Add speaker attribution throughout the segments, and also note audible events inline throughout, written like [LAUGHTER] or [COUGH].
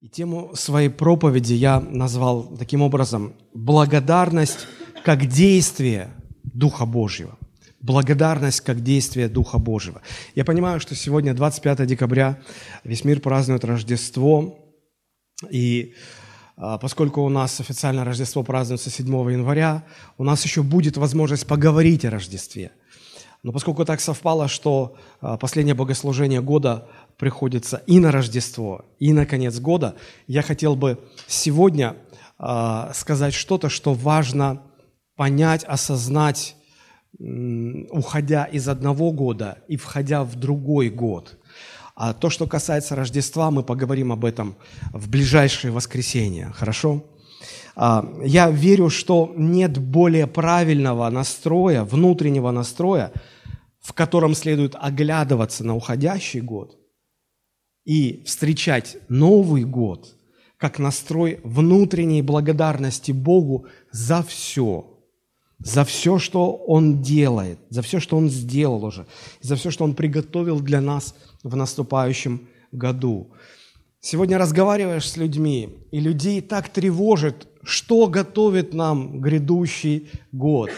Speaker 1: И тему своей проповеди я назвал таким образом «Благодарность как действие Духа Божьего». Благодарность как действие Духа Божьего. Я понимаю, что сегодня 25 декабря, весь мир празднует Рождество, и а, поскольку у нас официально Рождество празднуется 7 января, у нас еще будет возможность поговорить о Рождестве. Но поскольку так совпало, что а, последнее богослужение года приходится и на Рождество, и на конец года, я хотел бы сегодня э, сказать что-то, что важно понять, осознать, э, уходя из одного года и входя в другой год. А то, что касается Рождества, мы поговорим об этом в ближайшее воскресенье, хорошо? А, я верю, что нет более правильного настроя, внутреннего настроя, в котором следует оглядываться на уходящий год, и встречать Новый год как настрой внутренней благодарности Богу за все, за все, что Он делает, за все, что Он сделал уже, за все, что Он приготовил для нас в наступающем году. Сегодня разговариваешь с людьми, и людей так тревожит, что готовит нам грядущий год.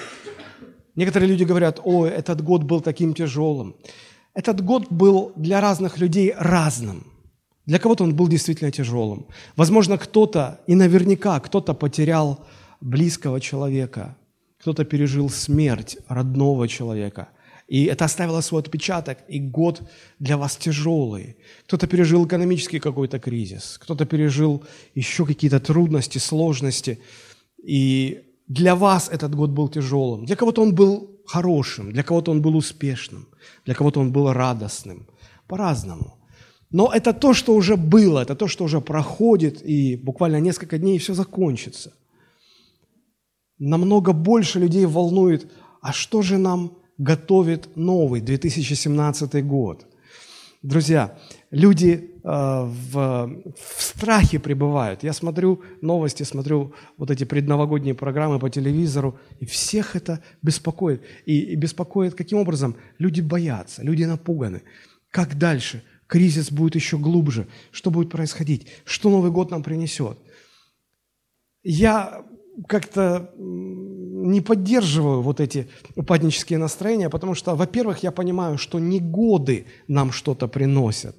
Speaker 1: Некоторые люди говорят, ой, этот год был таким тяжелым. Этот год был для разных людей разным. Для кого-то он был действительно тяжелым. Возможно, кто-то, и наверняка кто-то потерял близкого человека, кто-то пережил смерть родного человека. И это оставило свой отпечаток, и год для вас тяжелый. Кто-то пережил экономический какой-то кризис, кто-то пережил еще какие-то трудности, сложности. И для вас этот год был тяжелым. Для кого-то он был хорошим, для кого-то он был успешным, для кого-то он был радостным. По-разному. Но это то, что уже было, это то, что уже проходит, и буквально несколько дней все закончится. Намного больше людей волнует, а что же нам готовит новый 2017 год? Друзья, люди э, в, в страхе пребывают. Я смотрю новости, смотрю вот эти предновогодние программы по телевизору, и всех это беспокоит. И, и беспокоит каким образом? Люди боятся, люди напуганы. Как дальше? Кризис будет еще глубже. Что будет происходить? Что Новый год нам принесет? Я как-то не поддерживаю вот эти упаднические настроения, потому что, во-первых, я понимаю, что не годы нам что-то приносят,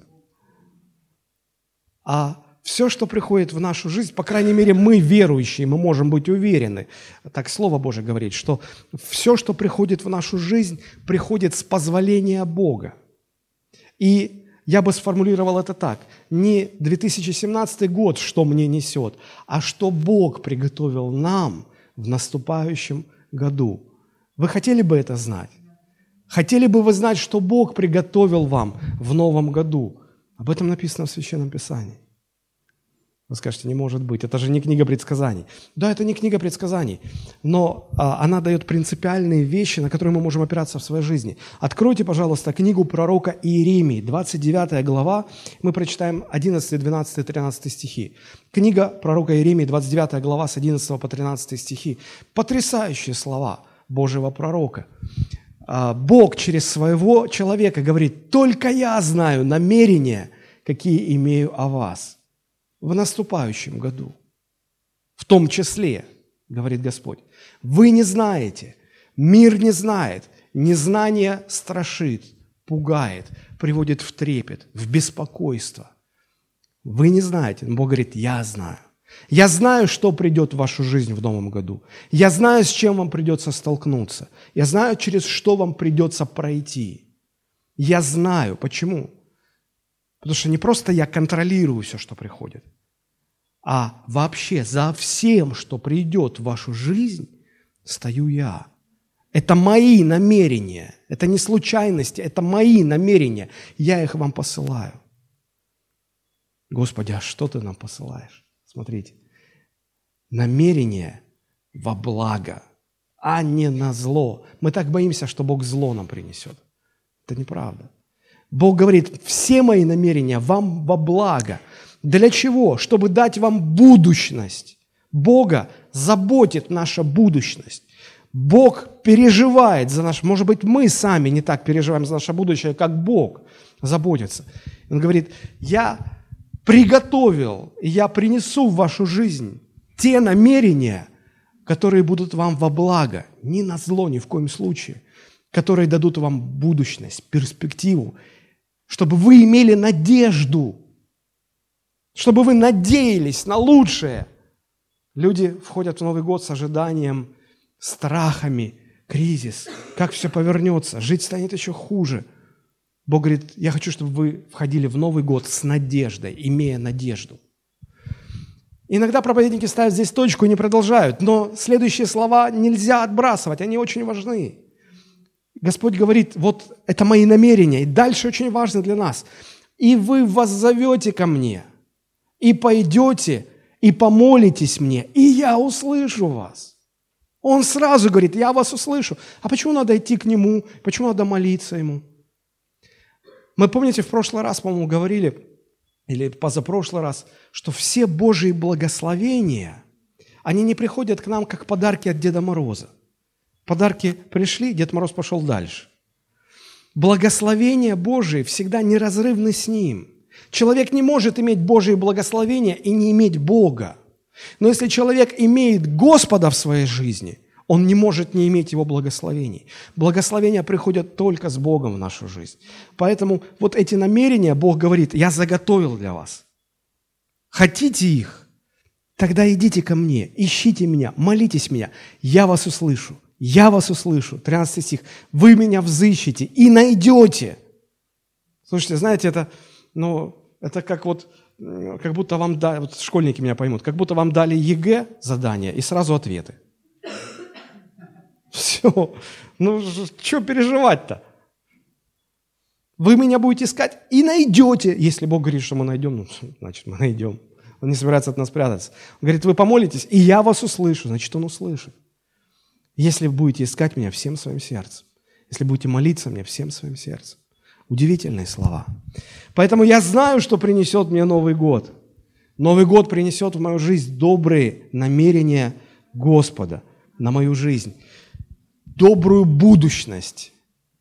Speaker 1: а все, что приходит в нашу жизнь, по крайней мере, мы верующие, мы можем быть уверены, так Слово Божие говорит, что все, что приходит в нашу жизнь, приходит с позволения Бога. И я бы сформулировал это так. Не 2017 год, что мне несет, а что Бог приготовил нам в наступающем году. Вы хотели бы это знать? Хотели бы вы знать, что Бог приготовил вам в новом году? Об этом написано в Священном Писании. Вы скажете, не может быть, это же не книга предсказаний. Да, это не книга предсказаний, но а, она дает принципиальные вещи, на которые мы можем опираться в своей жизни. Откройте, пожалуйста, книгу пророка Иеремии, 29 глава, мы прочитаем 11, 12, 13 стихи. Книга пророка Иеремии, 29 глава, с 11 по 13 стихи. Потрясающие слова Божьего пророка. А, Бог через своего человека говорит, только я знаю намерения, какие имею о вас – в наступающем году. В том числе, говорит Господь, вы не знаете, мир не знает, незнание страшит, пугает, приводит в трепет, в беспокойство. Вы не знаете, Бог говорит, я знаю. Я знаю, что придет в вашу жизнь в новом году. Я знаю, с чем вам придется столкнуться. Я знаю, через что вам придется пройти. Я знаю. Почему? Потому что не просто я контролирую все, что приходит, а вообще за всем, что придет в вашу жизнь, стою я. Это мои намерения, это не случайности, это мои намерения. Я их вам посылаю. Господи, а что ты нам посылаешь? Смотрите, намерение во благо, а не на зло. Мы так боимся, что Бог зло нам принесет. Это неправда. Бог говорит, все мои намерения вам во благо. Для чего? Чтобы дать вам будущность. Бога заботит наша будущность. Бог переживает за наш... Может быть, мы сами не так переживаем за наше будущее, как Бог заботится. Он говорит, я приготовил, я принесу в вашу жизнь те намерения, которые будут вам во благо, не на зло ни в коем случае, которые дадут вам будущность, перспективу, чтобы вы имели надежду, чтобы вы надеялись на лучшее. Люди входят в Новый год с ожиданием, страхами, кризис, как все повернется, жить станет еще хуже. Бог говорит, я хочу, чтобы вы входили в Новый год с надеждой, имея надежду. Иногда проповедники ставят здесь точку и не продолжают, но следующие слова нельзя отбрасывать, они очень важны. Господь говорит, вот это мои намерения, и дальше очень важно для нас. И вы воззовете ко мне, и пойдете, и помолитесь мне, и я услышу вас. Он сразу говорит, я вас услышу. А почему надо идти к Нему? Почему надо молиться Ему? Мы, помните, в прошлый раз, по-моему, говорили, или позапрошлый раз, что все Божьи благословения, они не приходят к нам как подарки от Деда Мороза – Подарки пришли, Дед Мороз пошел дальше. Благословения Божии всегда неразрывны с Ним. Человек не может иметь Божие благословения и не иметь Бога. Но если человек имеет Господа в своей жизни, он не может не иметь его благословений. Благословения приходят только с Богом в нашу жизнь. Поэтому вот эти намерения, Бог говорит, я заготовил для вас. Хотите их? Тогда идите ко мне, ищите меня, молитесь меня, я вас услышу я вас услышу. 13 стих. Вы меня взыщете и найдете. Слушайте, знаете, это, ну, это как вот, как будто вам дали, вот школьники меня поймут, как будто вам дали ЕГЭ задание и сразу ответы. Все. Ну, что переживать-то? Вы меня будете искать и найдете. Если Бог говорит, что мы найдем, ну, [LAUGHS] значит, мы найдем. Он не собирается от нас прятаться. Он говорит, вы помолитесь, и я вас услышу. Значит, он услышит. Если будете искать меня всем своим сердцем, если будете молиться мне всем своим сердцем. Удивительные слова. Поэтому я знаю, что принесет мне Новый год. Новый год принесет в мою жизнь добрые намерения Господа на мою жизнь. Добрую будущность,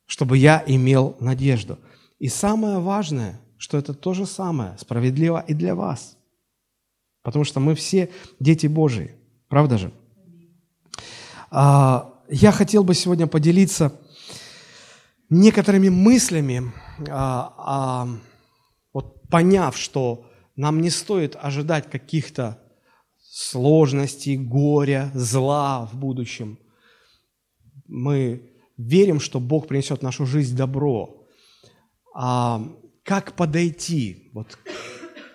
Speaker 1: чтобы я имел надежду. И самое важное, что это то же самое, справедливо и для вас. Потому что мы все дети Божии. Правда же? А, я хотел бы сегодня поделиться некоторыми мыслями, а, а, вот поняв, что нам не стоит ожидать каких-то сложностей, горя, зла в будущем. Мы верим, что Бог принесет в нашу жизнь добро. А как подойти, вот,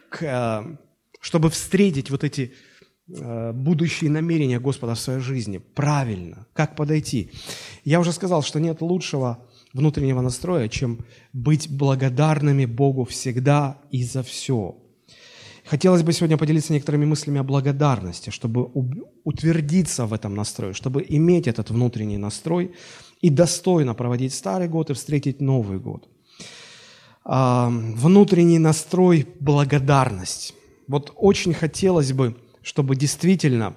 Speaker 1: к, чтобы встретить вот эти Э, будущие намерения Господа в своей жизни. Правильно. Как подойти? Я уже сказал, что нет лучшего внутреннего настроя, чем быть благодарными Богу всегда и за все. Хотелось бы сегодня поделиться некоторыми мыслями о благодарности, чтобы утвердиться в этом настрое, чтобы иметь этот внутренний настрой и достойно проводить старый год и встретить Новый год. А, внутренний настрой – благодарность. Вот очень хотелось бы, чтобы действительно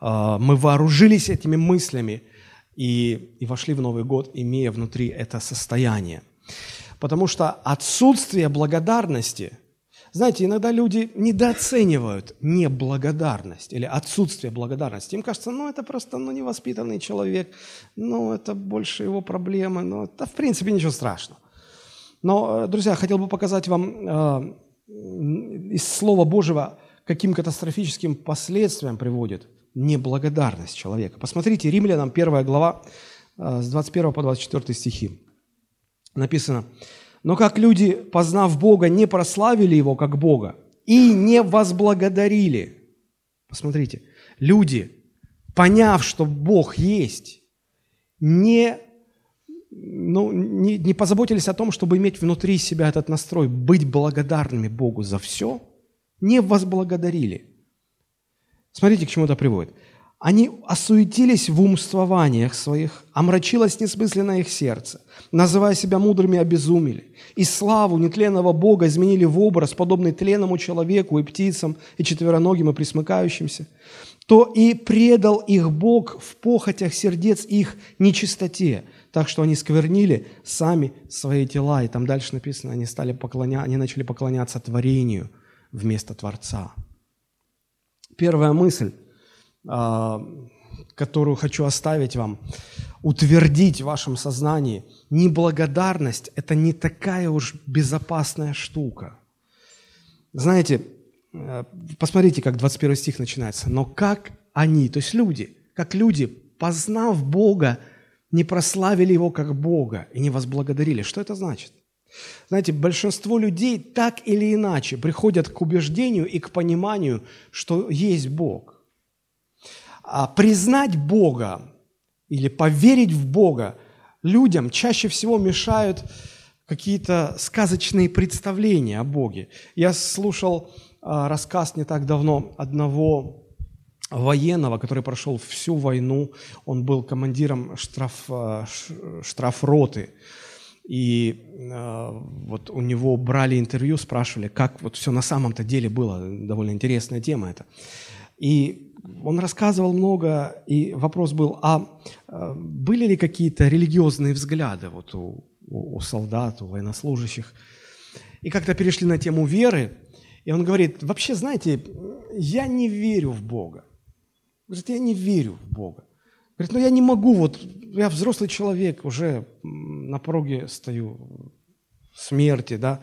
Speaker 1: э, мы вооружились этими мыслями и, и вошли в Новый год, имея внутри это состояние. Потому что отсутствие благодарности, знаете, иногда люди недооценивают неблагодарность или отсутствие благодарности. Им кажется, ну это просто ну, невоспитанный человек, ну это больше его проблемы, ну это в принципе ничего страшного. Но, э, друзья, хотел бы показать вам э, из Слова Божьего каким катастрофическим последствиям приводит неблагодарность человека. Посмотрите, Римлянам 1 глава э, с 21 по 24 стихи. Написано, «Но как люди, познав Бога, не прославили Его как Бога и не возблагодарили». Посмотрите, люди, поняв, что Бог есть, не, ну, не, не позаботились о том, чтобы иметь внутри себя этот настрой, быть благодарными Богу за все – не возблагодарили. Смотрите, к чему это приводит. Они осуетились в умствованиях своих, омрачилось несмысленно их сердце, называя себя мудрыми, обезумели. И славу нетленного Бога изменили в образ, подобный тленному человеку и птицам, и четвероногим, и присмыкающимся. То и предал их Бог в похотях сердец их нечистоте, так что они сквернили сами свои тела. И там дальше написано, они, стали поклоня... они начали поклоняться творению вместо Творца. Первая мысль – а, которую хочу оставить вам, утвердить в вашем сознании. Неблагодарность – это не такая уж безопасная штука. Знаете, э, посмотрите, как 21 стих начинается. «Но как они, то есть люди, как люди, познав Бога, не прославили Его как Бога и не возблагодарили». Что это значит? Знаете, большинство людей так или иначе приходят к убеждению и к пониманию, что есть Бог – а признать Бога или поверить в Бога людям чаще всего мешают какие-то сказочные представления о Боге. Я слушал а, рассказ не так давно одного военного, который прошел всю войну. Он был командиром штраф, а, штрафроты. И э, вот у него брали интервью, спрашивали, как вот все на самом-то деле было. Довольно интересная тема это. И он рассказывал много, и вопрос был, а, а были ли какие-то религиозные взгляды вот у, у солдат, у военнослужащих? И как-то перешли на тему веры, и он говорит, вообще, знаете, я не верю в Бога. Говорит, я не верю в Бога. Говорит, ну я не могу, вот я взрослый человек, уже на пороге стою смерти, да,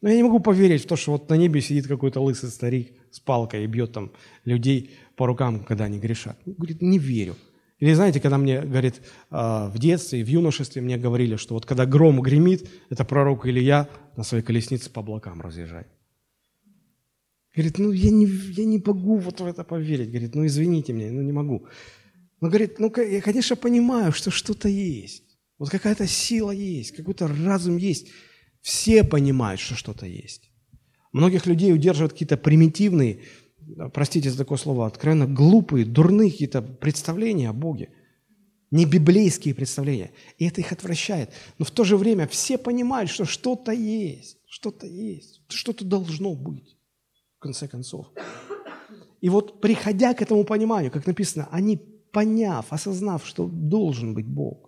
Speaker 1: но я не могу поверить в то, что вот на небе сидит какой-то лысый старик с палкой и бьет там людей по рукам, когда они грешат. Говорит, не верю. Или знаете, когда мне, говорит, а, в детстве и в юношестве мне говорили, что вот когда гром гремит, это пророк Илья на своей колеснице по облакам разъезжает. Говорит, ну я не, я не могу вот в это поверить. Говорит, ну извините меня, ну не могу. Но говорит, ну я, конечно, понимаю, что что-то есть. Вот какая-то сила есть, какой-то разум есть. Все понимают, что что-то есть. Многих людей удерживают какие-то примитивные простите за такое слово, откровенно глупые, дурные какие-то представления о Боге. Не библейские представления. И это их отвращает. Но в то же время все понимают, что что-то есть, что-то есть, что-то должно быть, в конце концов. И вот приходя к этому пониманию, как написано, они поняв, осознав, что должен быть Бог,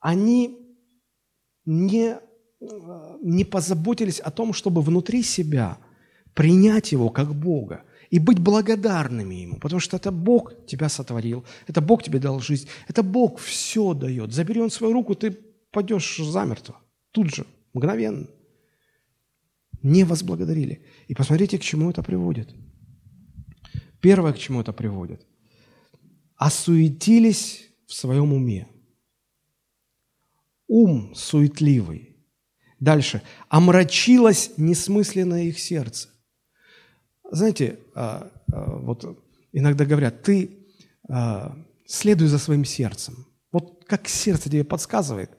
Speaker 1: они не, не позаботились о том, чтобы внутри себя – принять Его как Бога и быть благодарными Ему, потому что это Бог тебя сотворил, это Бог тебе дал жизнь, это Бог все дает. Забери Он свою руку, ты пойдешь замертво, тут же, мгновенно. Не возблагодарили. И посмотрите, к чему это приводит. Первое, к чему это приводит. Осуетились в своем уме. Ум суетливый. Дальше. Омрачилось несмысленное их сердце. Знаете, а, а, вот иногда говорят, ты а, следуй за своим сердцем. Вот как сердце тебе подсказывает,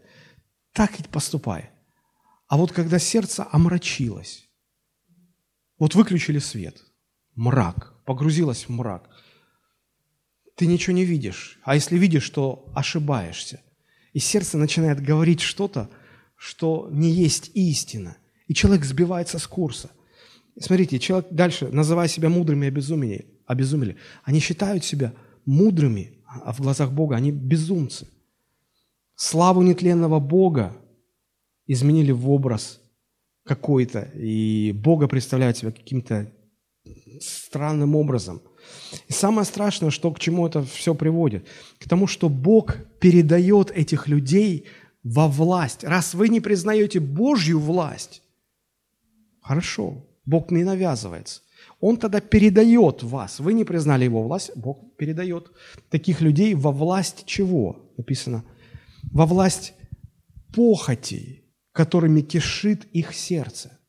Speaker 1: так и поступай. А вот когда сердце омрачилось, вот выключили свет, мрак, погрузилось в мрак, ты ничего не видишь. А если видишь, то ошибаешься. И сердце начинает говорить что-то, что не есть истина. И человек сбивается с курса. Смотрите, человек дальше, называя себя мудрыми, обезумели, обезумели. Они считают себя мудрыми, а в глазах Бога они безумцы. Славу нетленного Бога изменили в образ какой-то, и Бога представляют себя каким-то странным образом. И самое страшное, что к чему это все приводит? К тому, что Бог передает этих людей во власть. Раз вы не признаете Божью власть, хорошо, Бог не навязывается. Он тогда передает вас. Вы не признали его власть, Бог передает таких людей во власть чего? Написано. Во власть похотей, которыми кишит их сердце.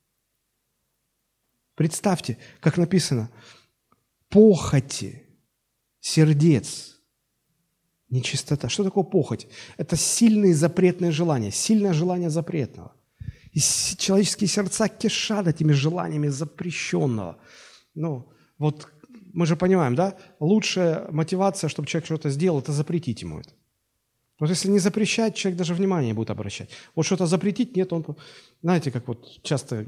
Speaker 1: Представьте, как написано, похоти сердец, нечистота. Что такое похоть? Это сильные запретные желания, сильное желание запретного. И человеческие сердца кишат этими желаниями запрещенного. Ну, вот мы же понимаем, да, лучшая мотивация, чтобы человек что-то сделал, это запретить ему это. Вот если не запрещать, человек даже внимания не будет обращать. Вот что-то запретить, нет, он... Знаете, как вот часто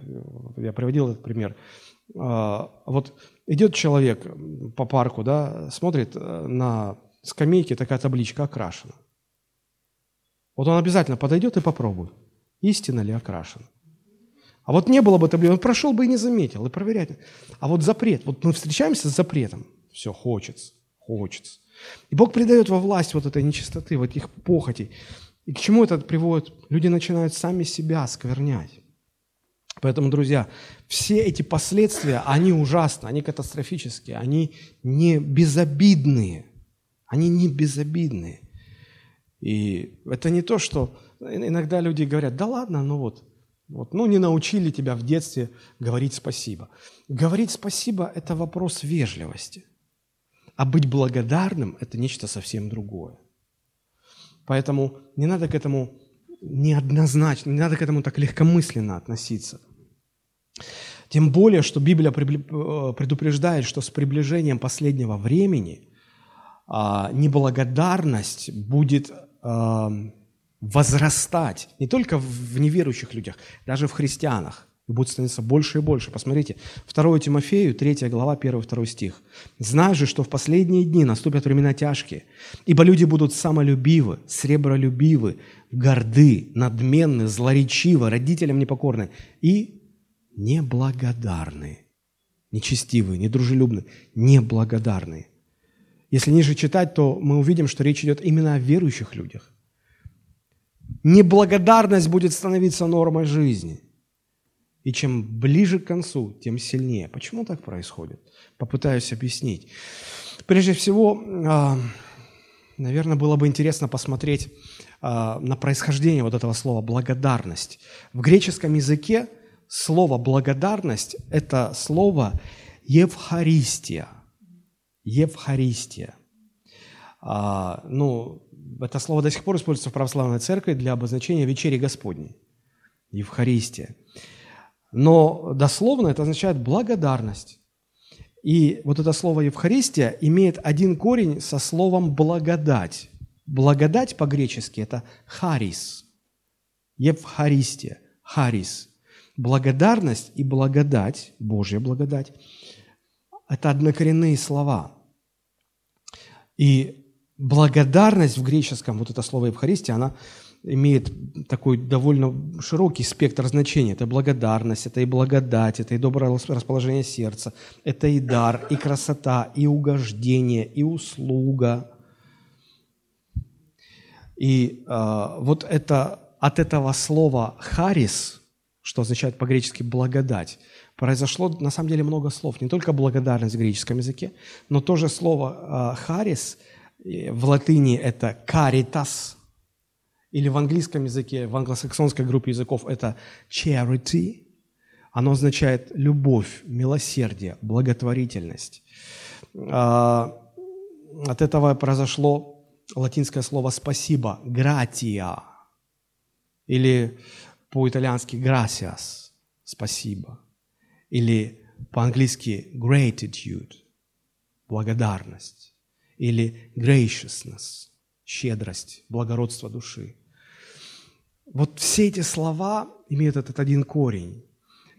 Speaker 1: я приводил этот пример. А, вот идет человек по парку, да, смотрит э, на скамейке, такая табличка окрашена. Вот он обязательно подойдет и попробует, истинно ли окрашена. А вот не было бы таблички, он прошел бы и не заметил, и проверять. А вот запрет, вот мы встречаемся с запретом, все, хочется, хочется. И Бог придает во власть вот этой нечистоты, вот этих похотей. И к чему это приводит? Люди начинают сами себя сквернять. Поэтому, друзья, все эти последствия, они ужасны, они катастрофические, они не безобидные. Они не безобидные. И это не то, что иногда люди говорят, да ладно, ну вот, вот, ну не научили тебя в детстве говорить спасибо. Говорить спасибо – это вопрос вежливости. А быть благодарным – это нечто совсем другое. Поэтому не надо к этому неоднозначно, не надо к этому так легкомысленно относиться. Тем более, что Библия э, предупреждает, что с приближением последнего времени а, неблагодарность будет а, возрастать не только в неверующих людях, даже в христианах и будет становиться больше и больше. Посмотрите, 2 Тимофею, 3 глава, 1-2 стих. «Знай же, что в последние дни наступят времена тяжкие, ибо люди будут самолюбивы, сребролюбивы, горды, надменны, злоречивы, родителям непокорны и неблагодарны». Нечестивые, недружелюбные, неблагодарные. Если ниже читать, то мы увидим, что речь идет именно о верующих людях. Неблагодарность будет становиться нормой жизни – и чем ближе к концу, тем сильнее. Почему так происходит? Попытаюсь объяснить. Прежде всего, а, наверное, было бы интересно посмотреть а, на происхождение вот этого слова «благодарность». В греческом языке слово «благодарность» – это слово «евхаристия». Евхаристия. А, ну, это слово до сих пор используется в православной церкви для обозначения вечери Господней. Евхаристия. Но дословно это означает благодарность. И вот это слово Евхаристия имеет один корень со словом благодать. Благодать по-гречески – это харис. Евхаристия, харис. Благодарность и благодать, Божья благодать – это однокоренные слова. И благодарность в греческом, вот это слово Евхаристия, она имеет такой довольно широкий спектр значений. Это благодарность, это и благодать, это и доброе расположение сердца, это и дар, и красота, и угождение, и услуга. И э, вот это от этого слова «харис», что означает по-гречески «благодать», произошло на самом деле много слов. Не только благодарность в греческом языке, но тоже слово э, «харис» в латыни это «caritas», или в английском языке, в англосаксонской группе языков это charity. Оно означает любовь, милосердие, благотворительность. А, от этого произошло латинское слово «спасибо» – «gratia», или по-итальянски «gracias» – «спасибо», или по-английски «gratitude» – «благодарность», или «graciousness» – «щедрость», «благородство души». Вот все эти слова имеют этот один корень.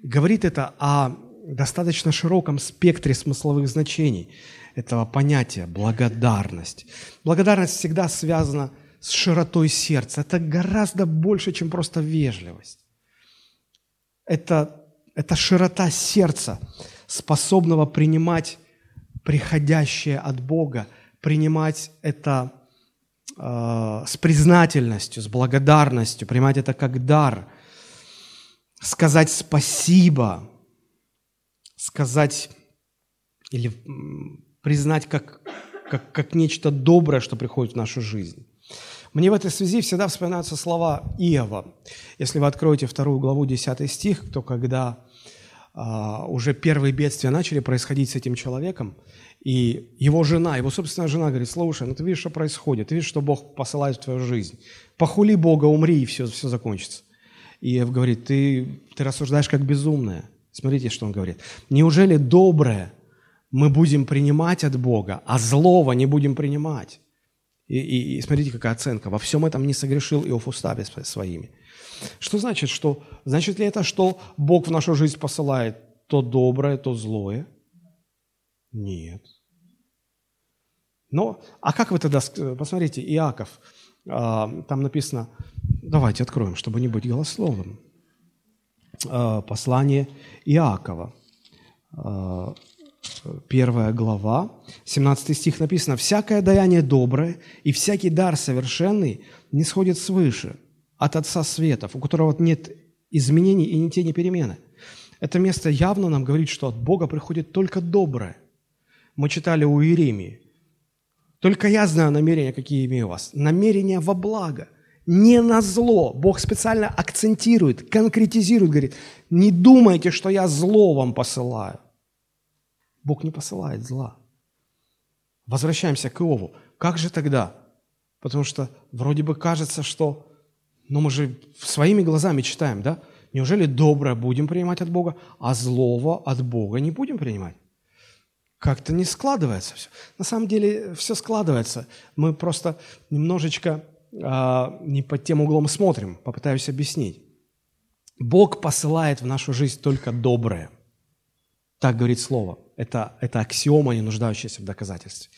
Speaker 1: Говорит это о достаточно широком спектре смысловых значений этого понятия благодарность. Благодарность всегда связана с широтой сердца. Это гораздо больше, чем просто вежливость. Это, это широта сердца, способного принимать приходящее от Бога, принимать это э, с признательностью, с благодарностью, принимать это как дар, сказать спасибо, сказать или признать как, как, как нечто доброе, что приходит в нашу жизнь. Мне в этой связи всегда вспоминаются слова Иова. Если вы откроете вторую главу, 10 стих, то когда а, уже первые бедствия начали происходить с этим человеком, и его жена, его собственная жена говорит, слушай, ну ты видишь, что происходит, ты видишь, что Бог посылает в твою жизнь. Похули Бога, умри, и все, все закончится. И Ев говорит, ты, ты рассуждаешь как безумная. Смотрите, что он говорит. Неужели доброе мы будем принимать от Бога, а злого не будем принимать. И, и, смотрите, какая оценка. Во всем этом не согрешил Иов устами своими. Что значит, что, значит ли это, что Бог в нашу жизнь посылает то доброе, то злое? Нет. Но, а как вы тогда, посмотрите, Иаков, а, там написано, давайте откроем, чтобы не быть голословным. А, послание Иакова, первая глава, 17 стих написано, «Всякое даяние доброе и всякий дар совершенный не сходит свыше, от Отца Светов, у которого нет изменений и ни тени перемены». Это место явно нам говорит, что от Бога приходит только доброе. Мы читали у Иеремии. «Только я знаю намерения, какие имею у вас. Намерения во благо, не на зло». Бог специально акцентирует, конкретизирует, говорит, «Не думайте, что я зло вам посылаю». Бог не посылает зла. Возвращаемся к Иову. Как же тогда? Потому что вроде бы кажется, что но мы же своими глазами читаем, да? Неужели доброе будем принимать от Бога, а злого от Бога не будем принимать? Как-то не складывается все. На самом деле все складывается. Мы просто немножечко э, не под тем углом смотрим. Попытаюсь объяснить. Бог посылает в нашу жизнь только доброе. Так говорит Слово. Это, это аксиома, не нуждающаяся в доказательстве.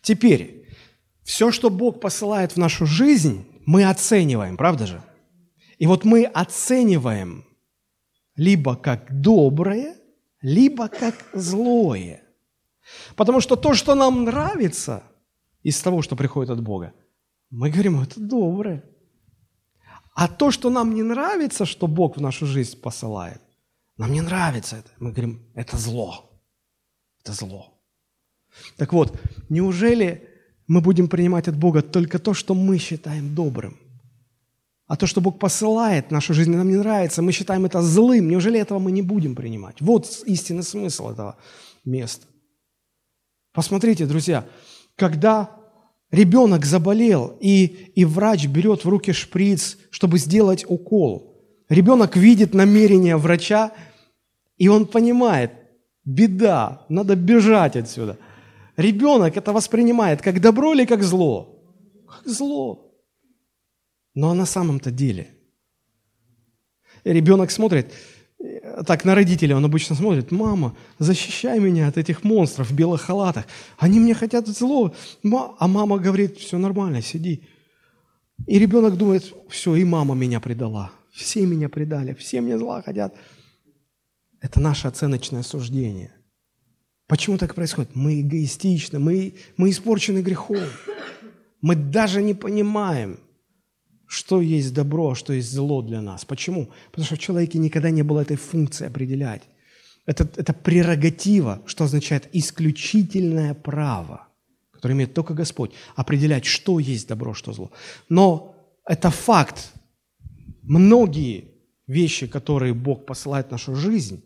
Speaker 1: Теперь, все, что Бог посылает в нашу жизнь, мы оцениваем, правда же? И вот мы оцениваем либо как доброе, либо как злое. Потому что то, что нам нравится из того, что приходит от Бога, мы говорим, это доброе. А то, что нам не нравится, что Бог в нашу жизнь посылает, нам не нравится это. Мы говорим, это зло. Это зло. Так вот, неужели мы будем принимать от Бога только то, что мы считаем добрым. А то, что Бог посылает в нашу жизнь, нам не нравится, мы считаем это злым. Неужели этого мы не будем принимать? Вот истинный смысл этого места. Посмотрите, друзья, когда ребенок заболел, и, и врач берет в руки шприц, чтобы сделать укол, ребенок видит намерение врача, и он понимает, беда, надо бежать отсюда – Ребенок это воспринимает как добро или как зло? Как зло. Но на самом-то деле. ребенок смотрит, э, так на родителей он обычно смотрит, мама, защищай меня от этих монстров в белых халатах. Они мне хотят зло. А мама говорит, все нормально, сиди. И ребенок думает, все, и мама меня предала. Все меня предали, все мне зла хотят. Это наше оценочное суждение. Почему так происходит? Мы эгоистичны, мы, мы испорчены грехом. Мы даже не понимаем, что есть добро, а что есть зло для нас. Почему? Потому что в человеке никогда не было этой функции определять. Это, это прерогатива, что означает исключительное право, которое имеет только Господь, определять, что есть добро, что зло. Но это факт. Многие вещи, которые Бог посылает в нашу жизнь,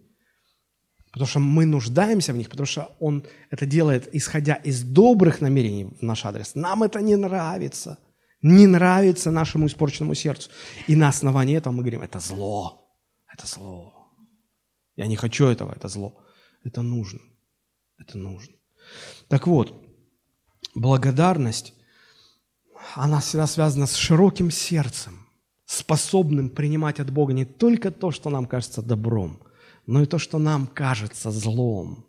Speaker 1: потому что мы нуждаемся в них, потому что Он это делает, исходя из добрых намерений в наш адрес. Нам это не нравится. Не нравится нашему испорченному сердцу. И на основании этого мы говорим, это зло. Это зло. Я не хочу этого, это зло. Это нужно. Это нужно. Так вот, благодарность, она всегда связана с широким сердцем, способным принимать от Бога не только то, что нам кажется добром – но и то, что нам кажется злом,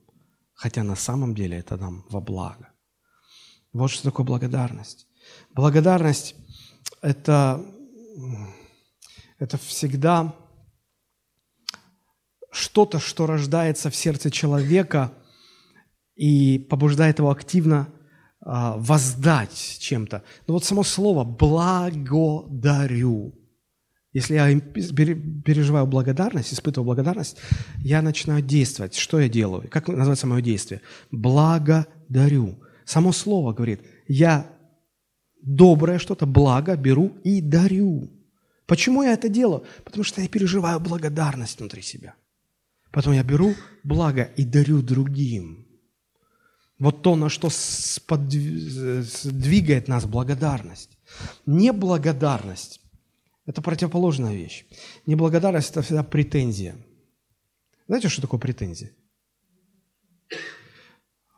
Speaker 1: хотя на самом деле это нам во благо. Вот что такое благодарность. Благодарность – это, это всегда что-то, что рождается в сердце человека и побуждает его активно а, воздать чем-то. Но вот само слово «благодарю» Если я переживаю благодарность, испытываю благодарность, я начинаю действовать. Что я делаю? Как называется мое действие? Благодарю. Само слово говорит, я доброе что-то, благо беру и дарю. Почему я это делаю? Потому что я переживаю благодарность внутри себя. Потом я беру благо и дарю другим. Вот то, на что двигает нас благодарность. Неблагодарность это противоположная вещь. Неблагодарность – это всегда претензия. Знаете, что такое претензия?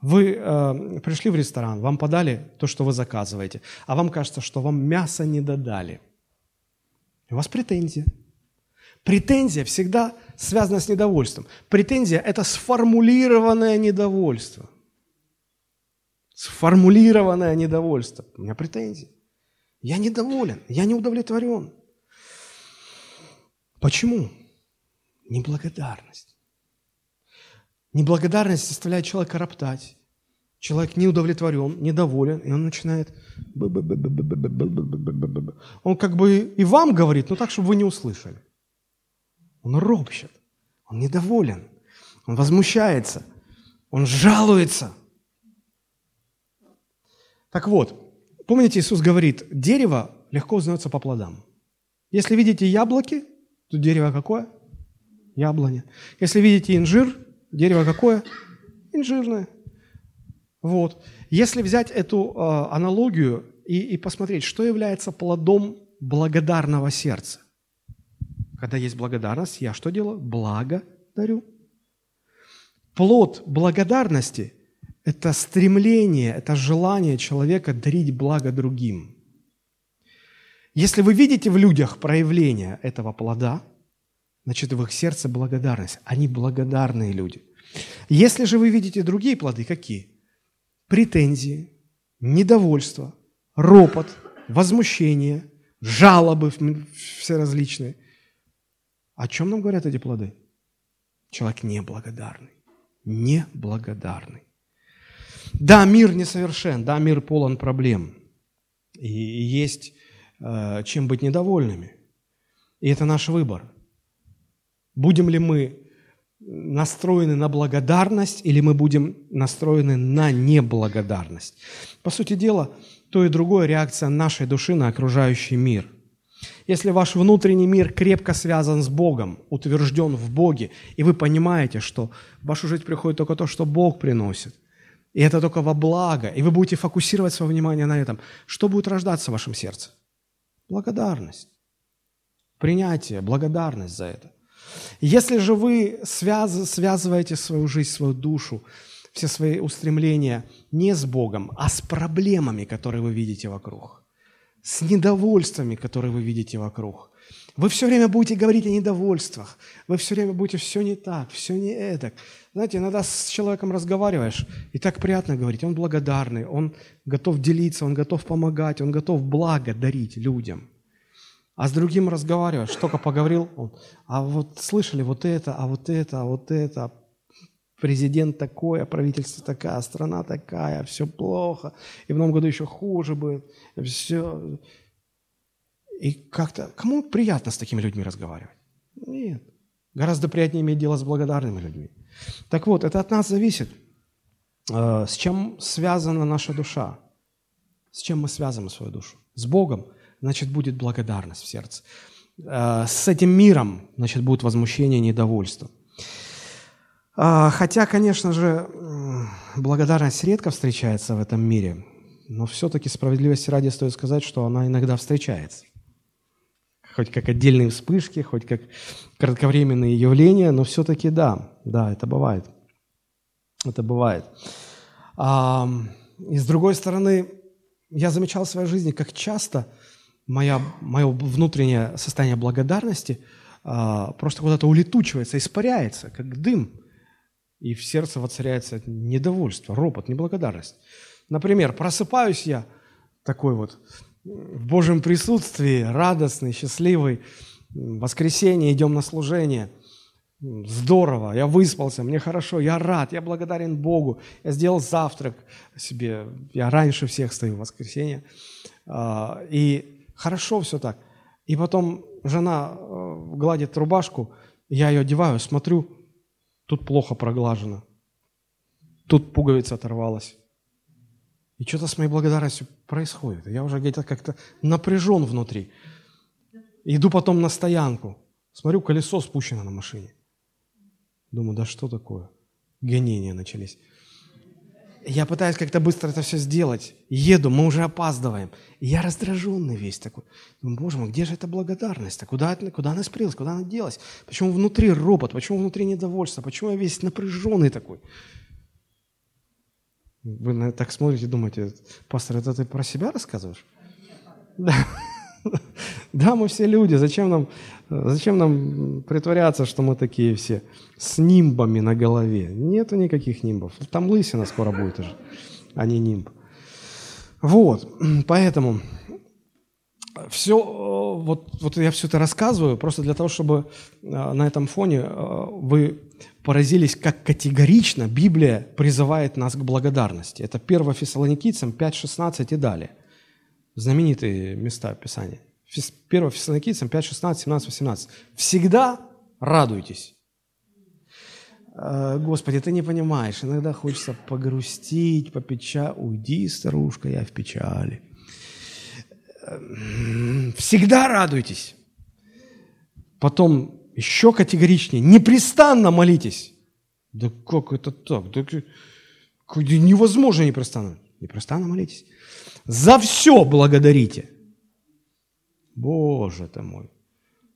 Speaker 1: Вы э, пришли в ресторан, вам подали то, что вы заказываете, а вам кажется, что вам мясо не додали. У вас претензия. Претензия всегда связана с недовольством. Претензия – это сформулированное недовольство. Сформулированное недовольство. У меня претензии. Я недоволен, я не удовлетворен. Почему? Неблагодарность. Неблагодарность заставляет человека роптать. Человек не удовлетворен, недоволен, и он начинает... Он как бы и вам говорит, но так, чтобы вы не услышали. Он ропщет, он недоволен, он возмущается, он жалуется. Так вот, помните, Иисус говорит, дерево легко узнается по плодам. Если видите яблоки, то дерево какое? Яблоня. Если видите инжир, дерево какое? Инжирное. Вот. Если взять эту э, аналогию и, и посмотреть, что является плодом благодарного сердца, когда есть благодарность, я что делаю? Благодарю. Плод благодарности – это стремление, это желание человека дарить благо другим. Если вы видите в людях проявление этого плода, значит, в их сердце благодарность. Они благодарные люди. Если же вы видите другие плоды, какие? Претензии, недовольство, ропот, возмущение, жалобы все различные – о чем нам говорят эти плоды? Человек неблагодарный. Неблагодарный. Да, мир несовершен, да, мир полон проблем. И есть чем быть недовольными. И это наш выбор. Будем ли мы настроены на благодарность или мы будем настроены на неблагодарность. По сути дела, то и другое реакция нашей души на окружающий мир – если ваш внутренний мир крепко связан с Богом, утвержден в Боге, и вы понимаете, что в вашу жизнь приходит только то, что Бог приносит, и это только во благо, и вы будете фокусировать свое внимание на этом, что будет рождаться в вашем сердце? Благодарность, принятие, благодарность за это. Если же вы связ, связываете свою жизнь, свою душу, все свои устремления не с Богом, а с проблемами, которые вы видите вокруг – с недовольствами, которые вы видите вокруг. Вы все время будете говорить о недовольствах. Вы все время будете все не так, все не это. Знаете, иногда с человеком разговариваешь, и так приятно говорить. Он благодарный, он готов делиться, он готов помогать, он готов благо дарить людям. А с другим разговариваешь, только поговорил, он, а вот слышали вот это, а вот это, а вот это, президент такой, а правительство такая, а страна такая, все плохо, и в новом году еще хуже будет, все. И как-то, кому приятно с такими людьми разговаривать? Нет. Гораздо приятнее иметь дело с благодарными людьми. Так вот, это от нас зависит, э, с чем связана наша душа, с чем мы связываем свою душу. С Богом, значит, будет благодарность в сердце. Э, с этим миром, значит, будет возмущение, недовольство. А, хотя, конечно же, благодарность редко встречается в этом мире, но все-таки справедливости ради стоит сказать, что она иногда встречается. Хоть как отдельные вспышки, хоть как кратковременные явления, но все-таки да, да, это бывает. Это бывает. А, и с другой стороны, я замечал в своей жизни, как часто моя, мое внутреннее состояние благодарности а, просто куда-то улетучивается, испаряется, как дым – и в сердце воцаряется недовольство, ропот, неблагодарность. Например, просыпаюсь я такой вот в Божьем присутствии, радостный, счастливый, воскресенье, идем на служение, здорово, я выспался, мне хорошо, я рад, я благодарен Богу, я сделал завтрак себе, я раньше всех стою в воскресенье, а, и хорошо все так. И потом жена э, гладит рубашку, я ее одеваю, смотрю, Тут плохо проглажено. Тут пуговица оторвалась. И что-то с моей благодарностью происходит. Я уже где-то как-то напряжен внутри. Иду потом на стоянку. Смотрю, колесо спущено на машине. Думаю, да что такое? Гонения начались. Я пытаюсь как-то быстро это все сделать. Еду, мы уже опаздываем. И я раздраженный весь такой. Думаю, боже мой, где же эта благодарность? -то? Куда, куда она спрелась? Куда она делась? Почему внутри робот? Почему внутри недовольство? Почему я весь напряженный такой? Вы на так смотрите, думаете, пастор, это ты про себя рассказываешь? Да. [LAUGHS] Да, мы все люди. Зачем нам, зачем нам притворяться, что мы такие все с нимбами на голове? Нету никаких нимбов. Там лысина скоро будет уже, а не нимб. Вот, поэтому все, вот, вот я все это рассказываю просто для того, чтобы э, на этом фоне э, вы поразились, как категорично Библия призывает нас к благодарности. Это 1 Фессалоникийцам 5, 16 и далее. Знаменитые места Писания. 1 Фессалоникийцам 5, 16, 17, 18. «Всегда радуйтесь». Э, Господи, ты не понимаешь, иногда хочется погрустить, попеча. Уйди, старушка, я в печали. Всегда радуйтесь. Потом еще категоричнее, непрестанно молитесь. Да как это так? Да, невозможно непрестанно. Непрестанно молитесь. За все благодарите. Боже ты мой.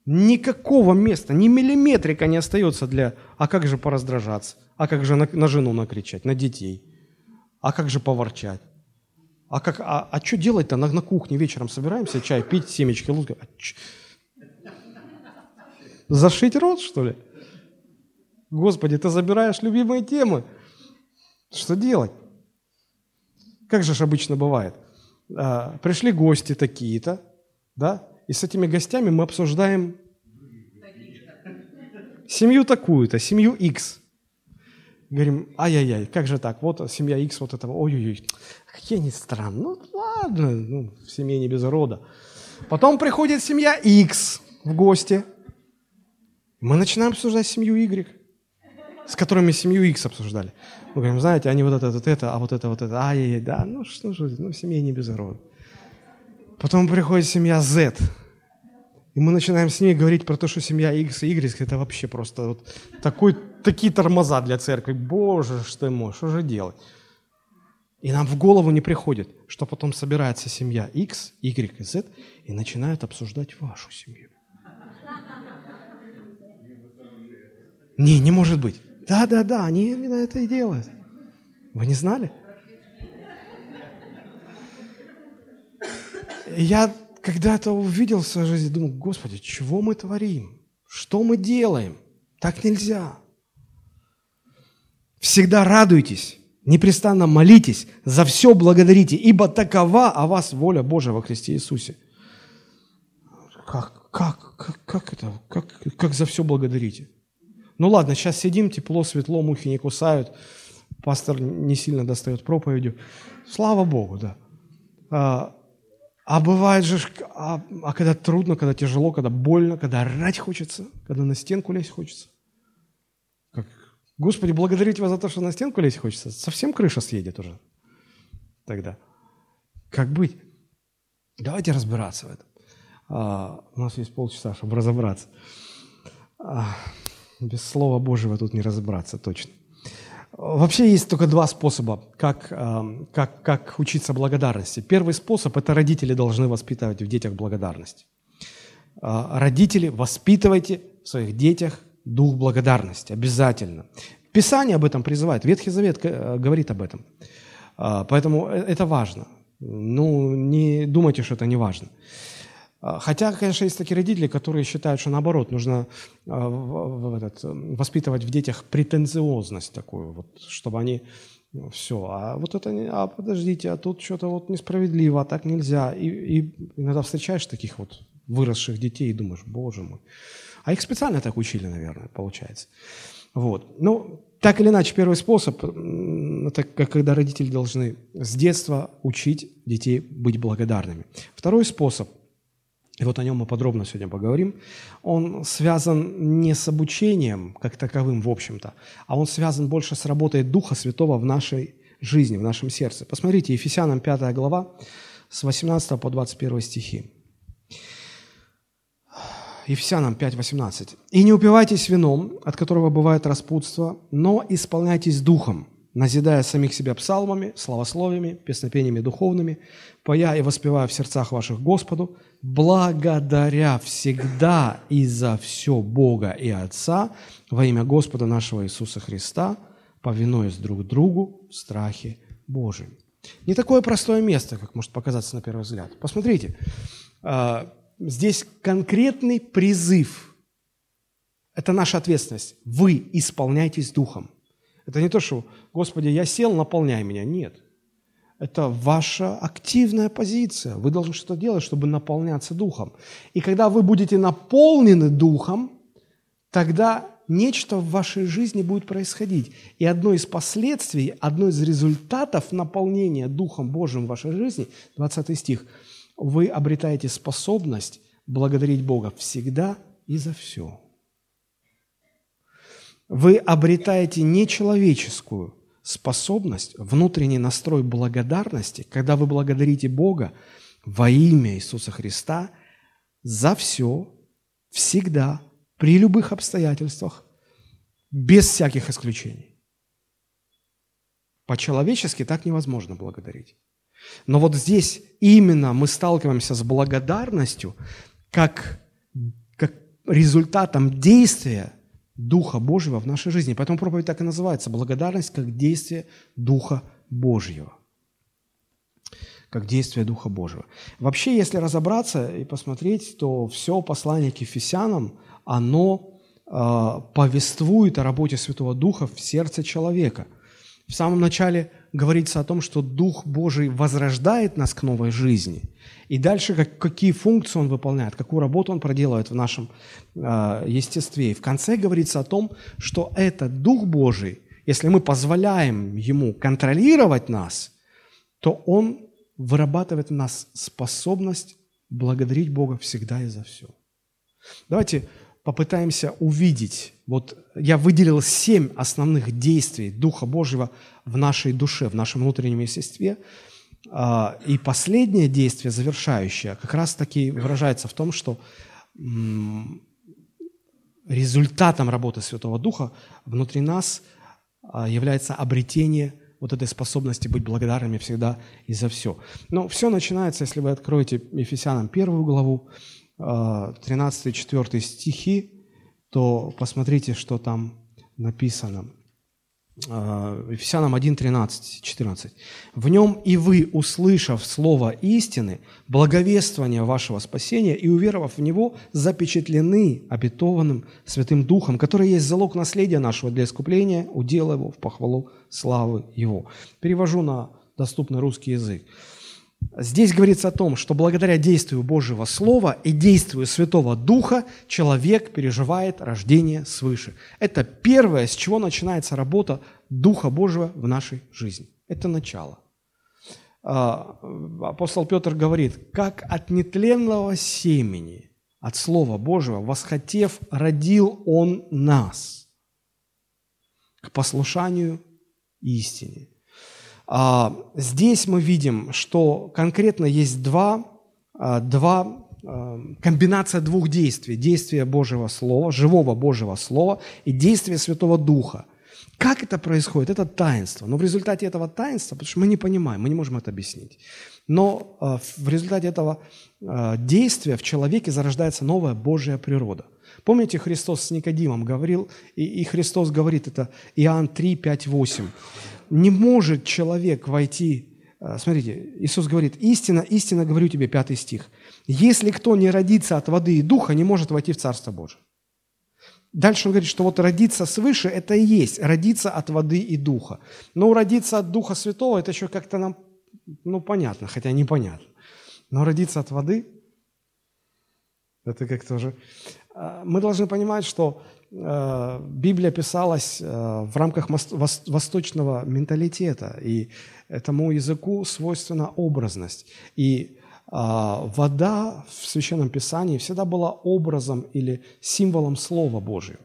Speaker 1: Никакого места, ни миллиметрика не остается для «а как же пораздражаться?», «а как же на, на жену накричать?», «на детей?», «а как же поворчать?». А, как, а, а что делать-то? На, на кухне вечером собираемся чай пить, семечки лука. А Зашить рот, что ли? Господи, ты забираешь любимые темы. Что делать? Как же ж обычно бывает? А, пришли гости такие-то, да? И с этими гостями мы обсуждаем семью такую-то, семью X. Говорим, ай-яй-яй, как же так? Вот семья X вот этого, ой-ой-ой, какие они странные. Ну, ладно, ну, в семье не без рода. Потом приходит семья X в гости. Мы начинаем обсуждать семью Y, с которыми семью X обсуждали. Мы говорим, знаете, они вот это, вот это, а вот это, вот это, ай-яй-яй, да, ну что же, ну в семье не без рода. Потом приходит семья Z, и мы начинаем с ней говорить про то, что семья X и Y – это вообще просто вот такой, такие тормоза для церкви. Боже что мой, что же делать? И нам в голову не приходит, что потом собирается семья X, Y и Z и начинают обсуждать вашу семью. Не, не может быть. Да-да-да, они именно это и делают. Вы не знали? Я когда это увидел в своей жизни, думал, Господи, чего мы творим? Что мы делаем? Так нельзя. Всегда радуйтесь, непрестанно молитесь, за все благодарите, ибо такова о вас воля Божия во Христе Иисусе. Как, как, как, как это? Как, как за все благодарите? Ну ладно, сейчас сидим, тепло, светло, мухи не кусают, пастор не сильно достает проповедью. Слава Богу, да. А, бывает же, а, а когда трудно, когда тяжело, когда больно, когда орать хочется, когда на стенку лезть хочется. Как, Господи, благодарить вас за то, что на стенку лезть хочется. Совсем крыша съедет уже тогда. Как быть? Давайте разбираться в этом. А, у нас есть полчаса, чтобы разобраться. А, без Слова Божьего тут не разобраться точно. Вообще есть только два способа, как, эм, как, как учиться благодарности. Первый способ – это родители должны воспитывать в детях благодарность. Э, родители, воспитывайте в своих детях дух благодарности, обязательно. Писание об этом призывает, Ветхий Завет э, говорит об этом. Э, поэтому это важно. Ну, не думайте, что это не важно. А, хотя, конечно, есть такие родители, которые считают, что наоборот, нужно а, этот, воспитывать в детях претенциозность такую, вот, чтобы они ну, все, а вот это, а подождите, а тут что-то вот несправедливо, а так нельзя. И, и иногда встречаешь таких вот выросших детей и думаешь, боже мой. А их специально так учили, наверное, получается. Вот. Ну, так или иначе, первый способ – это когда родители должны с детства учить детей быть благодарными. Второй способ – и вот о нем мы подробно сегодня поговорим, он связан не с обучением как таковым, в общем-то, а он связан больше с работой Духа Святого в нашей жизни, в нашем сердце. Посмотрите, Ефесянам 5 глава, с 18 по 21 стихи. Ефесянам 5, 18. «И не упивайтесь вином, от которого бывает распутство, но исполняйтесь духом, назидая самих себя псалмами, славословиями, песнопениями духовными, поя и воспевая в сердцах ваших Господу, благодаря всегда и за все Бога и Отца во имя Господа нашего Иисуса Христа, повинуясь друг другу в страхе Божиим. Не такое простое место, как может показаться на первый взгляд. Посмотрите, а, здесь конкретный призыв. Это наша ответственность. Вы исполняйтесь Духом. Это не то, что, Господи, я сел, наполняй меня. Нет. Это ваша активная позиция. Вы должны что-то делать, чтобы наполняться Духом. И когда вы будете наполнены Духом, тогда нечто в вашей жизни будет происходить. И одно из последствий, одно из результатов наполнения Духом Божьим в вашей жизни, 20 стих, вы обретаете способность благодарить Бога всегда и за все. Вы обретаете нечеловеческую способность, внутренний настрой благодарности, когда вы благодарите Бога во имя Иисуса Христа за все, всегда, при любых обстоятельствах, без всяких исключений. По-человечески так невозможно благодарить. Но вот здесь именно мы сталкиваемся с благодарностью как, как результатом действия Духа Божьего в нашей жизни. Поэтому проповедь так и называется – благодарность как действие Духа Божьего. Как действие Духа Божьего. Вообще, если разобраться и посмотреть, то все послание к Ефесянам, оно э, повествует о работе Святого Духа в сердце человека. В самом начале говорится о том, что Дух Божий возрождает нас к новой жизни. И дальше как, какие функции Он выполняет, какую работу Он проделывает в нашем э, естестве. И в конце говорится о том, что этот Дух Божий, если мы позволяем Ему контролировать нас, то Он вырабатывает в нас способность благодарить Бога всегда и за все. Давайте попытаемся увидеть. Вот я выделил семь основных действий Духа Божьего в нашей душе, в нашем внутреннем естестве. А, и последнее действие, завершающее, как раз таки выражается в том, что результатом работы Святого Духа внутри нас а, является обретение вот этой способности быть благодарными всегда и за все. Но все начинается, если вы откроете Ефесянам первую главу, 13-4 стихи, то посмотрите, что там написано. Ефесянам 1, 13, 14. «В нем и вы, услышав слово истины, благовествование вашего спасения и уверовав в него, запечатлены обетованным Святым Духом, который есть залог наследия нашего для искупления, удела его в похвалу славы его». Перевожу на доступный русский язык. Здесь говорится о том, что благодаря действию Божьего Слова и действию Святого Духа человек переживает рождение свыше. Это первое, с чего начинается работа Духа Божьего в нашей жизни. Это начало. А, апостол Петр говорит, как от нетленного семени, от Слова Божьего, восхотев, родил Он нас к послушанию истине. А, здесь мы видим, что конкретно есть два, а, два а, комбинация двух действий. Действие Божьего Слова, живого Божьего Слова и действие Святого Духа. Как это происходит? Это таинство. Но в результате этого таинства, потому что мы не понимаем, мы не можем это объяснить, но в результате этого действия в человеке зарождается новая Божья природа. Помните, Христос с Никодимом говорил, и Христос говорит это, Иоанн 3, 5, 8 не может человек войти... Э, смотрите, Иисус говорит, истина, истина говорю тебе, пятый стих. Если кто не родится от воды и духа, не может войти в Царство Божие. Дальше он говорит, что вот родиться свыше – это и есть родиться от воды и духа. Но родиться от Духа Святого – это еще как-то нам, ну, понятно, хотя непонятно. Но родиться от воды – это как-то уже... Э, мы должны понимать, что Библия писалась э, в рамках восточного менталитета, и этому языку свойственна образность. И а, вода в Священном Писании всегда была образом или символом Слова Божьего.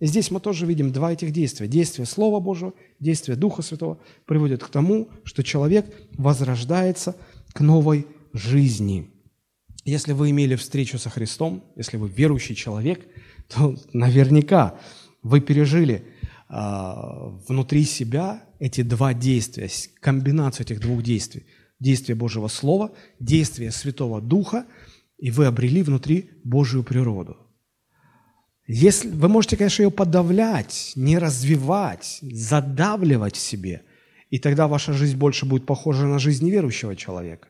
Speaker 1: И здесь мы тоже видим два этих действия. Действие Слова Божьего, действие Духа Святого приводит к тому, что человек возрождается к новой жизни. Если вы имели встречу со Христом, если вы верующий человек – то [LAUGHS] наверняка вы пережили э, внутри себя эти два действия, комбинацию этих двух действий. Действие Божьего Слова, действие Святого Духа, и вы обрели внутри Божью природу. Если, вы можете, конечно, ее подавлять, не развивать, задавливать в себе И тогда ваша жизнь больше будет похожа на жизнь неверующего человека.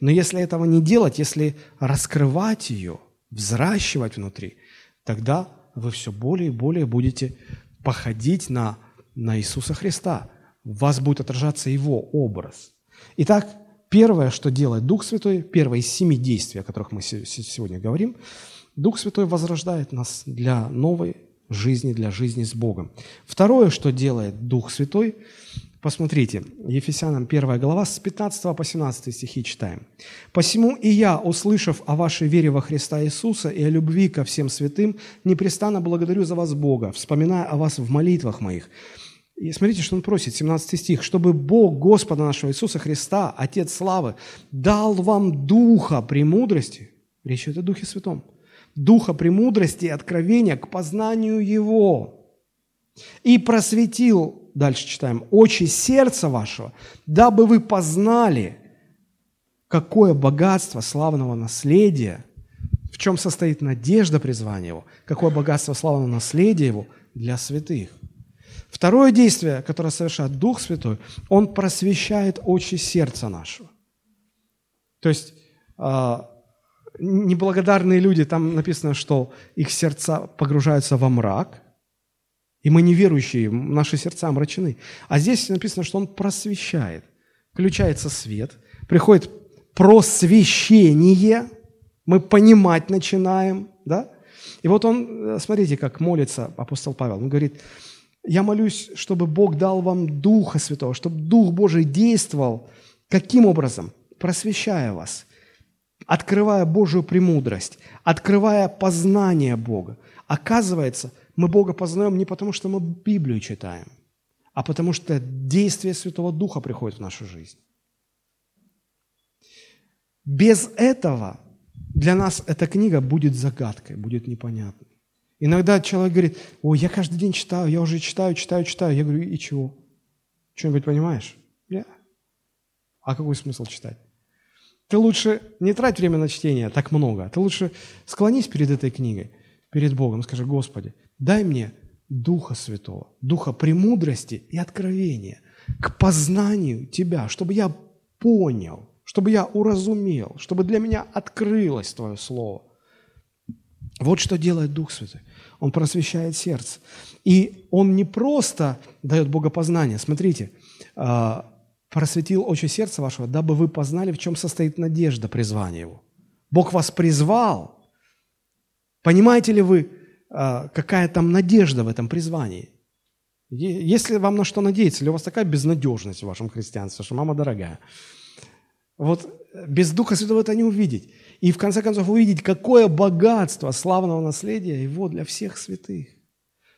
Speaker 1: Но если этого не делать, если раскрывать ее, взращивать внутри, тогда вы все более и более будете походить на, на Иисуса Христа. В вас будет отражаться Его образ. Итак, первое, что делает Дух Святой, первое из семи действий, о которых мы сегодня говорим, Дух Святой возрождает нас для новой жизни, для жизни с Богом. Второе, что делает Дух Святой, посмотрите, Ефесянам 1 глава, с 15 по 17 стихи читаем. «Посему и я, услышав о вашей вере во Христа Иисуса и о любви ко всем святым, непрестанно благодарю за вас Бога, вспоминая о вас в молитвах моих». И смотрите, что он просит, 17 стих. «Чтобы Бог Господа нашего Иисуса Христа, Отец Славы, дал вам духа премудрости». Речь идет о Духе Святом духа премудрости и откровения к познанию Его. И просветил, дальше читаем, очи сердца вашего, дабы вы познали, какое богатство славного наследия, в чем состоит надежда призвания Его, какое богатство славного наследия Его для святых. Второе действие, которое совершает Дух Святой, Он просвещает очи сердца нашего. То есть а, неблагодарные люди, там написано, что их сердца погружаются во мрак, и мы неверующие, наши сердца омрачены. А здесь написано, что он просвещает. Включается свет, приходит просвещение, мы понимать начинаем, да? И вот он, смотрите, как молится апостол Павел. Он говорит, я молюсь, чтобы Бог дал вам Духа Святого, чтобы Дух Божий действовал. Каким образом? Просвещая вас – открывая Божию премудрость, открывая познание Бога. Оказывается, мы Бога познаем не потому, что мы Библию читаем, а потому что действие Святого Духа приходит в нашу жизнь. Без этого для нас эта книга будет загадкой, будет непонятной. Иногда человек говорит, ой, я каждый день читаю, я уже читаю, читаю, читаю. Я говорю, и чего? Что-нибудь понимаешь? Я. А какой смысл читать? Ты лучше не трать время на чтение так много. Ты лучше склонись перед этой книгой, перед Богом, скажи, Господи, дай мне Духа Святого, Духа премудрости и откровения к познанию Тебя, чтобы я понял, чтобы я уразумел, чтобы для меня открылось Твое Слово. Вот что делает Дух Святой. Он просвещает сердце. И Он не просто дает богопознание. Смотрите, а, просветил очи сердца вашего, дабы вы познали, в чем состоит надежда призвания Его. Бог вас призвал. Понимаете ли вы, а, какая там надежда в этом призвании? Если вам на что надеяться, или у вас такая безнадежность в вашем христианстве, что мама дорогая, вот без Духа Святого это не увидеть. И в конце концов увидеть, какое богатство славного наследия его для всех святых.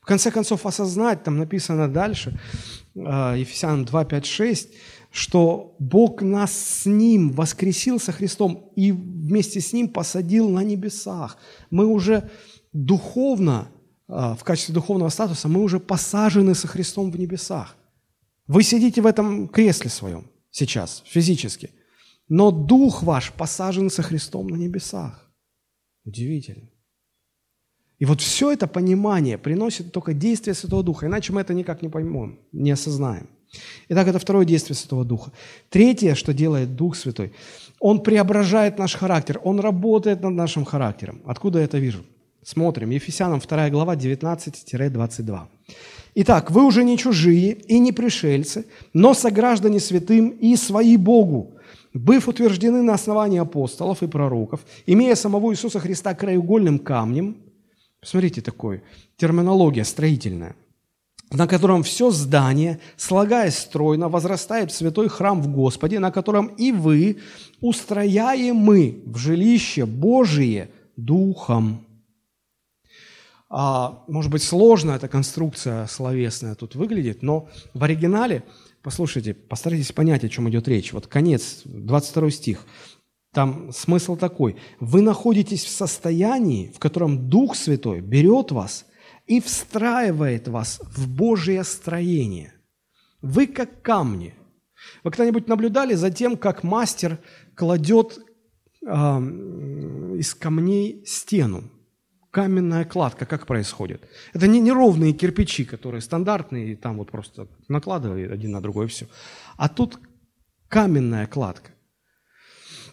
Speaker 1: В конце концов осознать, там написано дальше, а, Ефесянам 2, 5, 6, что Бог нас с Ним воскресил со Христом и вместе с Ним посадил на небесах. Мы уже духовно, а, в качестве духовного статуса, мы уже посажены со Христом в небесах. Вы сидите в этом кресле своем сейчас, физически, но дух ваш посажен со Христом на небесах. Удивительно. И вот все это понимание приносит только действие Святого Духа, иначе мы это никак не поймем, не осознаем. Итак, это второе действие Святого Духа. Третье, что делает Дух Святой, Он преображает наш характер, Он работает над нашим характером. Откуда я это вижу? Смотрим. Ефесянам 2 глава 19-22. Итак, вы уже не чужие и не пришельцы, но сограждане святым и свои Богу, быв утверждены на основании апостолов и пророков, имея самого Иисуса Христа краеугольным камнем, смотрите такой, терминология строительная, на котором все здание, слагаясь стройно, возрастает в святой храм в Господе, на котором и вы устрояемы в жилище Божие Духом. А, может быть, сложно эта конструкция словесная тут выглядит, но в оригинале, послушайте, постарайтесь понять, о чем идет речь. Вот конец, 22 стих. Там смысл такой. Вы находитесь в состоянии, в котором Дух Святой берет вас – и встраивает вас в Божье строение. Вы как камни. Вы когда-нибудь наблюдали за тем, как мастер кладет э, из камней стену? каменная кладка, как происходит? Это не неровные кирпичи, которые стандартные, и там вот просто накладывают один на другой и все. А тут каменная кладка.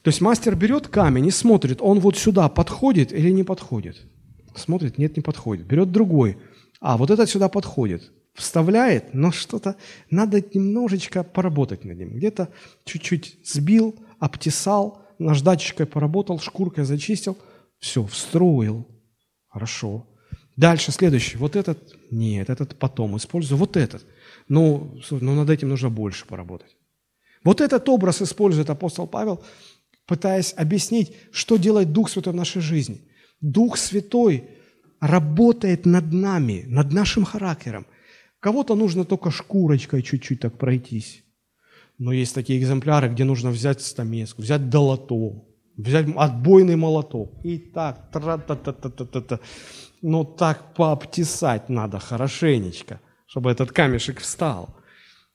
Speaker 1: То есть мастер берет камень и смотрит, он вот сюда подходит или не подходит. Смотрит, нет, не подходит. Берет другой. А, вот этот сюда подходит. Вставляет, но что-то надо немножечко поработать над ним. Где-то чуть-чуть сбил, обтесал, наждачечкой поработал, шкуркой зачистил. Все, встроил. Хорошо. Дальше, следующий. Вот этот, нет, этот потом использую. Вот этот. Ну, ну, над этим нужно больше поработать. Вот этот образ использует апостол Павел, пытаясь объяснить, что делает Дух Святой в нашей жизни. Дух Святой работает над нами, над нашим характером. Кого-то нужно только шкурочкой чуть-чуть так пройтись. Но есть такие экземпляры, где нужно взять стамеску, взять долото, взять отбойный молоток. И так, тра-та-та-та-та-та. Ну так пообтесать надо хорошенечко, чтобы этот камешек встал.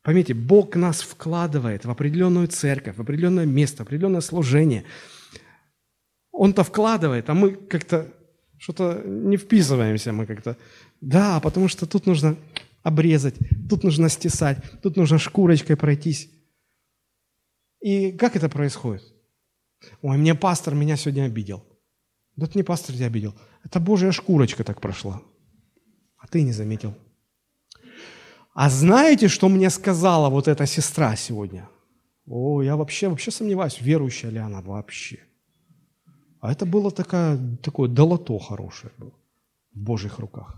Speaker 1: Поймите, Бог нас вкладывает в определенную церковь, в определенное место, в определенное служение. Он-то вкладывает, а мы как-то что-то не вписываемся, мы как-то. Да, потому что тут нужно обрезать, тут нужно стесать, тут нужно шкурочкой пройтись. И как это происходит? Ой, мне пастор меня сегодня обидел. Да это не пастор тебя обидел. Это Божья шкурочка так прошла. А ты не заметил. А знаете, что мне сказала вот эта сестра сегодня? О, я вообще, вообще сомневаюсь, верующая ли она вообще. А это было такое, такое долото хорошее было в Божьих руках.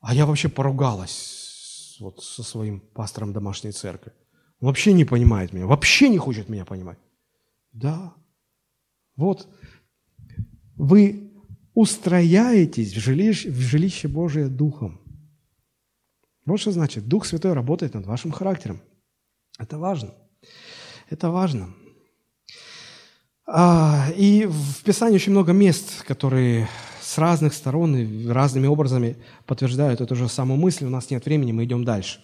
Speaker 1: А я вообще поругалась вот со своим пастором домашней церкви. Он вообще не понимает меня, вообще не хочет меня понимать. Да, вот вы устрояетесь в жилище, в жилище Божие Духом. Вот что значит, Дух Святой работает над вашим характером. Это важно. Это важно. А, и в Писании очень много мест, которые с разных сторон и разными образами подтверждают эту же самую мысль. У нас нет времени, мы идем дальше.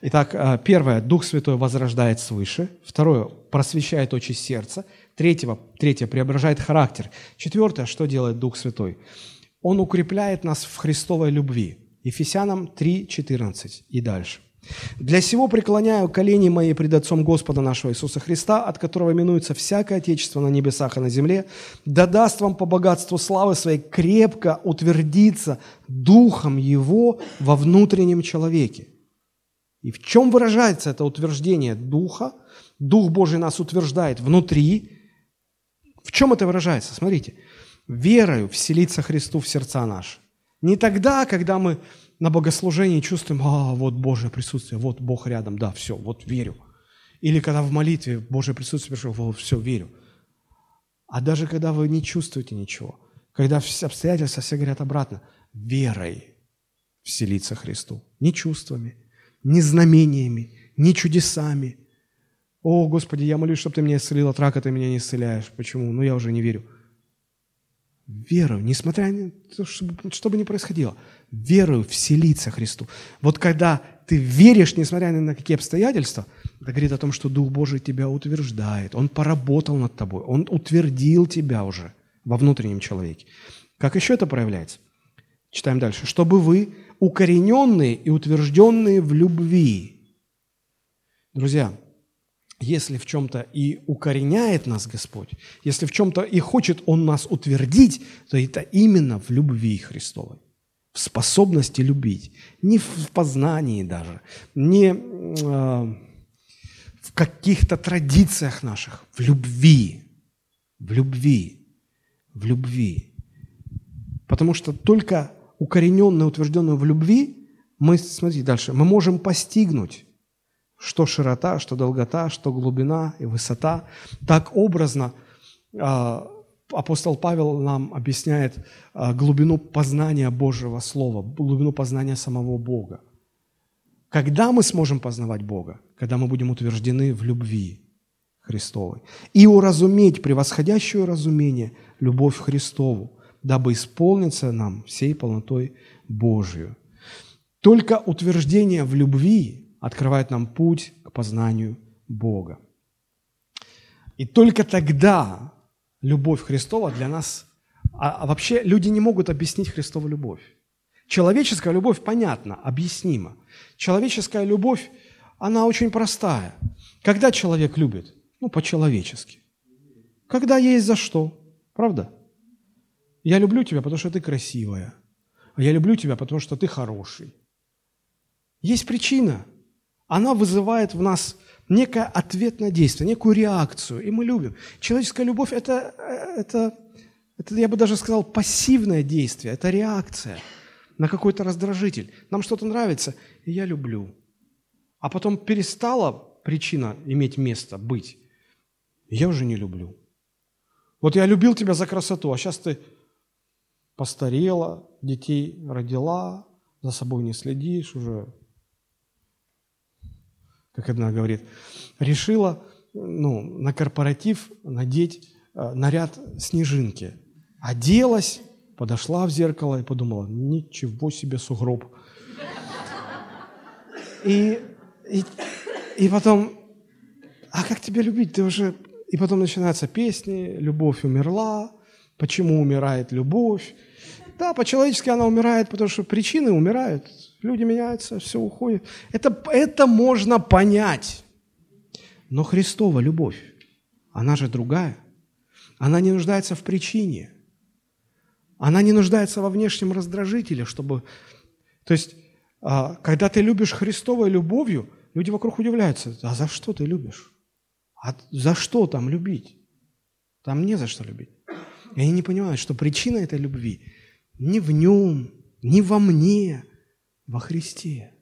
Speaker 1: Итак, а, первое, Дух Святой возрождает свыше. Второе, просвещает очи сердца. Третьего, третье, преображает характер. Четвертое, что делает Дух Святой? Он укрепляет нас в Христовой любви. Ефесянам 3, 14 и дальше. Для сего преклоняю колени мои пред Отцом Господа нашего Иисуса Христа, от которого минуется всякое Отечество на небесах и на земле, да даст вам по богатству славы своей крепко утвердиться Духом Его во внутреннем человеке. И в чем выражается это утверждение Духа? Дух Божий нас утверждает внутри. В чем это выражается? Смотрите. Верою вселиться Христу в сердца наши. Не тогда, когда мы на богослужении чувствуем, а, вот Божье присутствие, вот Бог рядом, да, все, вот верю. Или когда в молитве Божье присутствие пришло, вот, все, верю. А даже когда вы не чувствуете ничего, когда все обстоятельства все говорят обратно, верой вселиться Христу. Не чувствами, не знамениями, не чудесами. О, Господи, я молюсь, чтобы Ты меня исцелил от рака, Ты меня не исцеляешь. Почему? Ну, я уже не верю верою, несмотря на то, что бы ни происходило, верою вселиться Христу. Вот когда ты веришь, несмотря ни на какие обстоятельства, это говорит о том, что Дух Божий тебя утверждает. Он поработал над тобой, Он утвердил тебя уже во внутреннем человеке. Как еще это проявляется? Читаем дальше. «Чтобы вы, укорененные и утвержденные в любви». Друзья, если в чем-то и укореняет нас Господь, если в чем-то и хочет Он нас утвердить, то это именно в любви Христовой, в способности любить, не в познании даже, не э, в каких-то традициях наших, в любви, в любви, в любви. Потому что только укорененную, утвержденную в любви, мы, смотрите дальше, мы можем постигнуть что широта, что долгота, что глубина и высота. Так образно а, апостол Павел нам объясняет а, глубину познания Божьего Слова, глубину познания самого Бога. Когда мы сможем познавать Бога? Когда мы будем утверждены в любви Христовой. И уразуметь превосходящее разумение любовь Христову, дабы исполниться нам всей полнотой Божию. Только утверждение в любви открывает нам путь к познанию Бога. И только тогда любовь Христова для нас А, а вообще люди не могут объяснить Христову любовь. Человеческая любовь понятна, объяснима. Человеческая любовь, она очень простая. Когда человек любит? Ну, по-человечески. Когда есть за что. Правда? Я люблю тебя, потому что ты красивая. А я люблю тебя, потому что ты хороший. Есть причина. Она вызывает в нас некое ответное действие, некую реакцию, и мы любим. Человеческая любовь это, – это, это, я бы даже сказал, пассивное действие, это реакция на какой-то раздражитель. Нам что-то нравится, и я люблю. А потом перестала причина иметь место, быть, я уже не люблю. Вот я любил тебя за красоту, а сейчас ты постарела, детей родила, за собой не следишь уже, как одна говорит, решила ну, на корпоратив надеть э, наряд снежинки. Оделась, подошла в зеркало и подумала, ничего себе сугроб. И, и, и потом, а как тебя любить? Ты уже... И потом начинаются песни, любовь умерла, почему умирает любовь. Да, по-человечески она умирает, потому что причины умирают. Люди меняются, все уходит. Это, это можно понять. Но Христова любовь, она же другая. Она не нуждается в причине. Она не нуждается во внешнем раздражителе, чтобы... То есть, а, когда ты любишь Христовой любовью, люди вокруг удивляются. А за что ты любишь? А за что там любить? Там не за что любить. И они не понимают, что причина этой любви не в нем, не во мне, во Христе.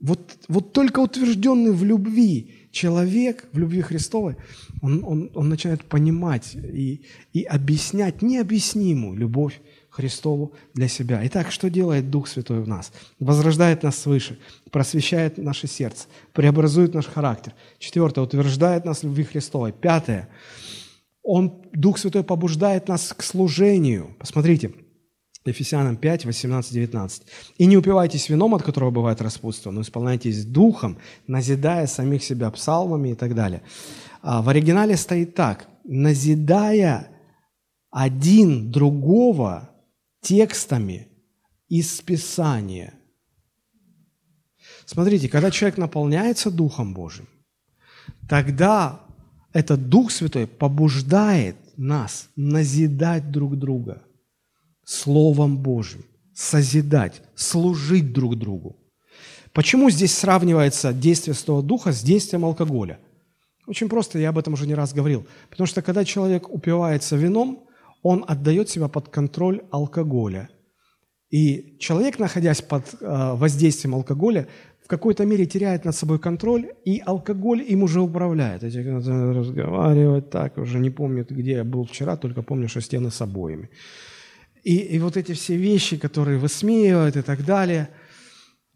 Speaker 1: Вот, вот только утвержденный в любви человек, в любви Христовой, он, он, он начинает понимать и, и объяснять необъяснимую любовь Христову для себя. Итак, что делает Дух Святой в нас? Возрождает нас свыше, просвещает наше сердце, преобразует наш характер. Четвертое, утверждает нас в любви Христовой. Пятое, Он, Дух Святой побуждает нас к служению. Посмотрите, Ефесянам 5, 18, 19. «И не упивайтесь вином, от которого бывает распутство, но исполняйтесь духом, назидая самих себя псалмами и так далее». А в оригинале стоит так. «Назидая один другого текстами из Писания». Смотрите, когда человек наполняется Духом Божьим, тогда этот Дух Святой побуждает нас назидать друг друга – Словом Божьим, созидать, служить друг другу. Почему здесь сравнивается действие Святого Духа с действием алкоголя? Очень просто, я об этом уже не раз говорил. Потому что когда человек упивается вином, он отдает себя под контроль алкоголя. И человек, находясь под э, воздействием алкоголя, в какой-то мере теряет над собой контроль, и алкоголь им уже управляет. Эти разговаривать так, уже не помню, где я был вчера, только помню, что стены с обоями. И, и вот эти все вещи, которые высмеивают и так далее.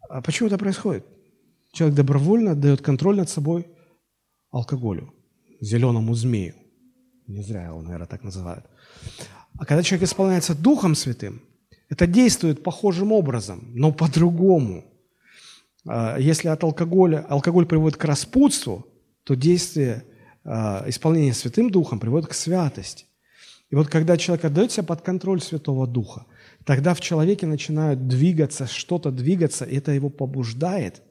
Speaker 1: А почему это происходит? Человек добровольно отдает контроль над собой алкоголю, зеленому змею. Не зря его, наверное, так называют. А когда человек исполняется Духом Святым, это действует похожим образом, но по-другому. А, если от алкоголя, алкоголь приводит к распутству, то действие а, исполнения Святым Духом приводит к святости. И вот когда человек отдает себя под контроль Святого Духа, тогда в человеке начинают двигаться, что-то двигаться, и это его побуждает,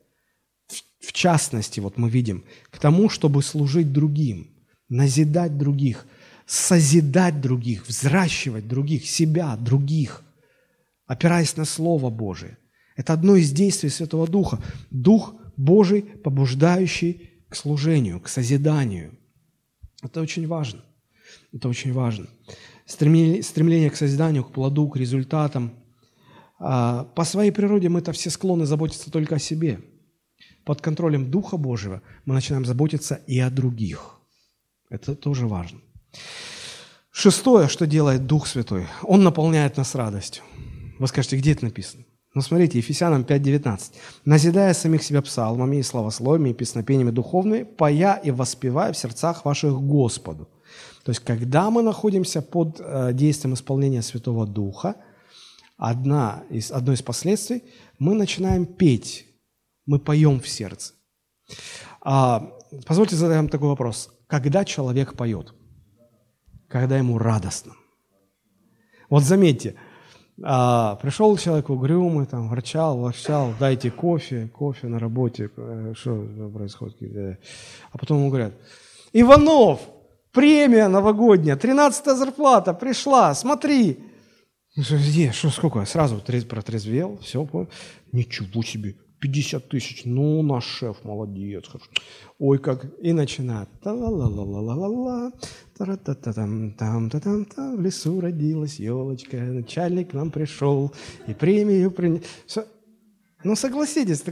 Speaker 1: в частности, вот мы видим, к тому, чтобы служить другим, назидать других, созидать других, взращивать других, себя, других, опираясь на Слово Божие. Это одно из действий Святого Духа. Дух Божий, побуждающий к служению, к созиданию. Это очень важно. Это очень важно. Стремление, к созиданию, к плоду, к результатам. А, по своей природе мы-то все склонны заботиться только о себе. Под контролем Духа Божьего мы начинаем заботиться и о других. Это тоже важно. Шестое, что делает Дух Святой, Он наполняет нас радостью. Вы скажете, где это написано? Ну, смотрите, Ефесянам 5.19. «Назидая самих себя псалмами и славословиями и песнопениями духовными, пая и воспевая в сердцах ваших Господу». То есть, когда мы находимся под э, действием исполнения Святого Духа, одна из, одно из последствий, мы начинаем петь, мы поем в сердце. А, позвольте задать вам такой вопрос. Когда человек поет? когда ему радостно. Вот заметьте, а, пришел человек угрюмый, там, ворчал, ворчал, дайте кофе, кофе на работе, э, что происходит? А потом ему говорят, Иванов, премия новогодняя, 13 зарплата пришла, смотри. Где, что, сколько? Сразу протрезвел, все, понял. Ничего себе, 50 тысяч, ну, наш шеф молодец. Ой, как, и начинает. Та-ла-ла-ла-ла-ла-ла, в лесу родилась елочка, начальник к нам пришел и премию принес. Ну, согласитесь,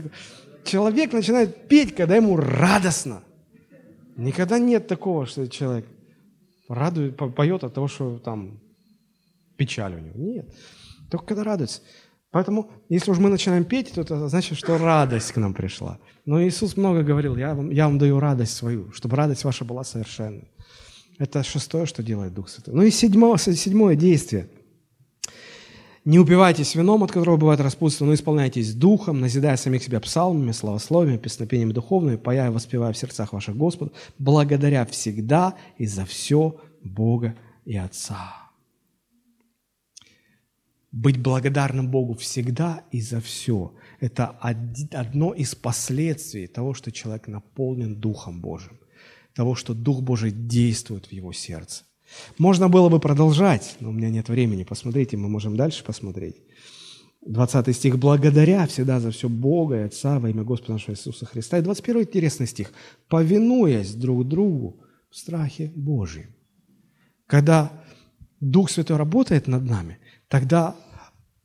Speaker 1: человек начинает петь, когда ему радостно. Никогда нет такого, что человек радует, поет от того, что там печаль у него. Нет. Только когда радуется. Поэтому, если уж мы начинаем петь, то это значит, что радость к нам пришла. Но Иисус много говорил, я вам, я вам даю радость свою, чтобы радость ваша была совершенной. Это шестое, что делает Дух Святой. Ну и седьмое, седьмое действие. Не упивайтесь вином, от которого бывает распутство, но исполняйтесь духом, назидая самих себя псалмами, славословиями, песнопениями духовными, пая и воспевая в сердцах ваших Господа, благодаря всегда и за все Бога и Отца. Быть благодарным Богу всегда и за все – это одно из последствий того, что человек наполнен Духом Божьим того, что Дух Божий действует в его сердце. Можно было бы продолжать, но у меня нет времени. Посмотрите, мы можем дальше посмотреть. 20 стих. «Благодаря всегда за все Бога и Отца во имя Господа нашего Иисуса Христа». И 21 интересный стих. «Повинуясь друг другу в страхе Божьем». Когда Дух Святой работает над нами, тогда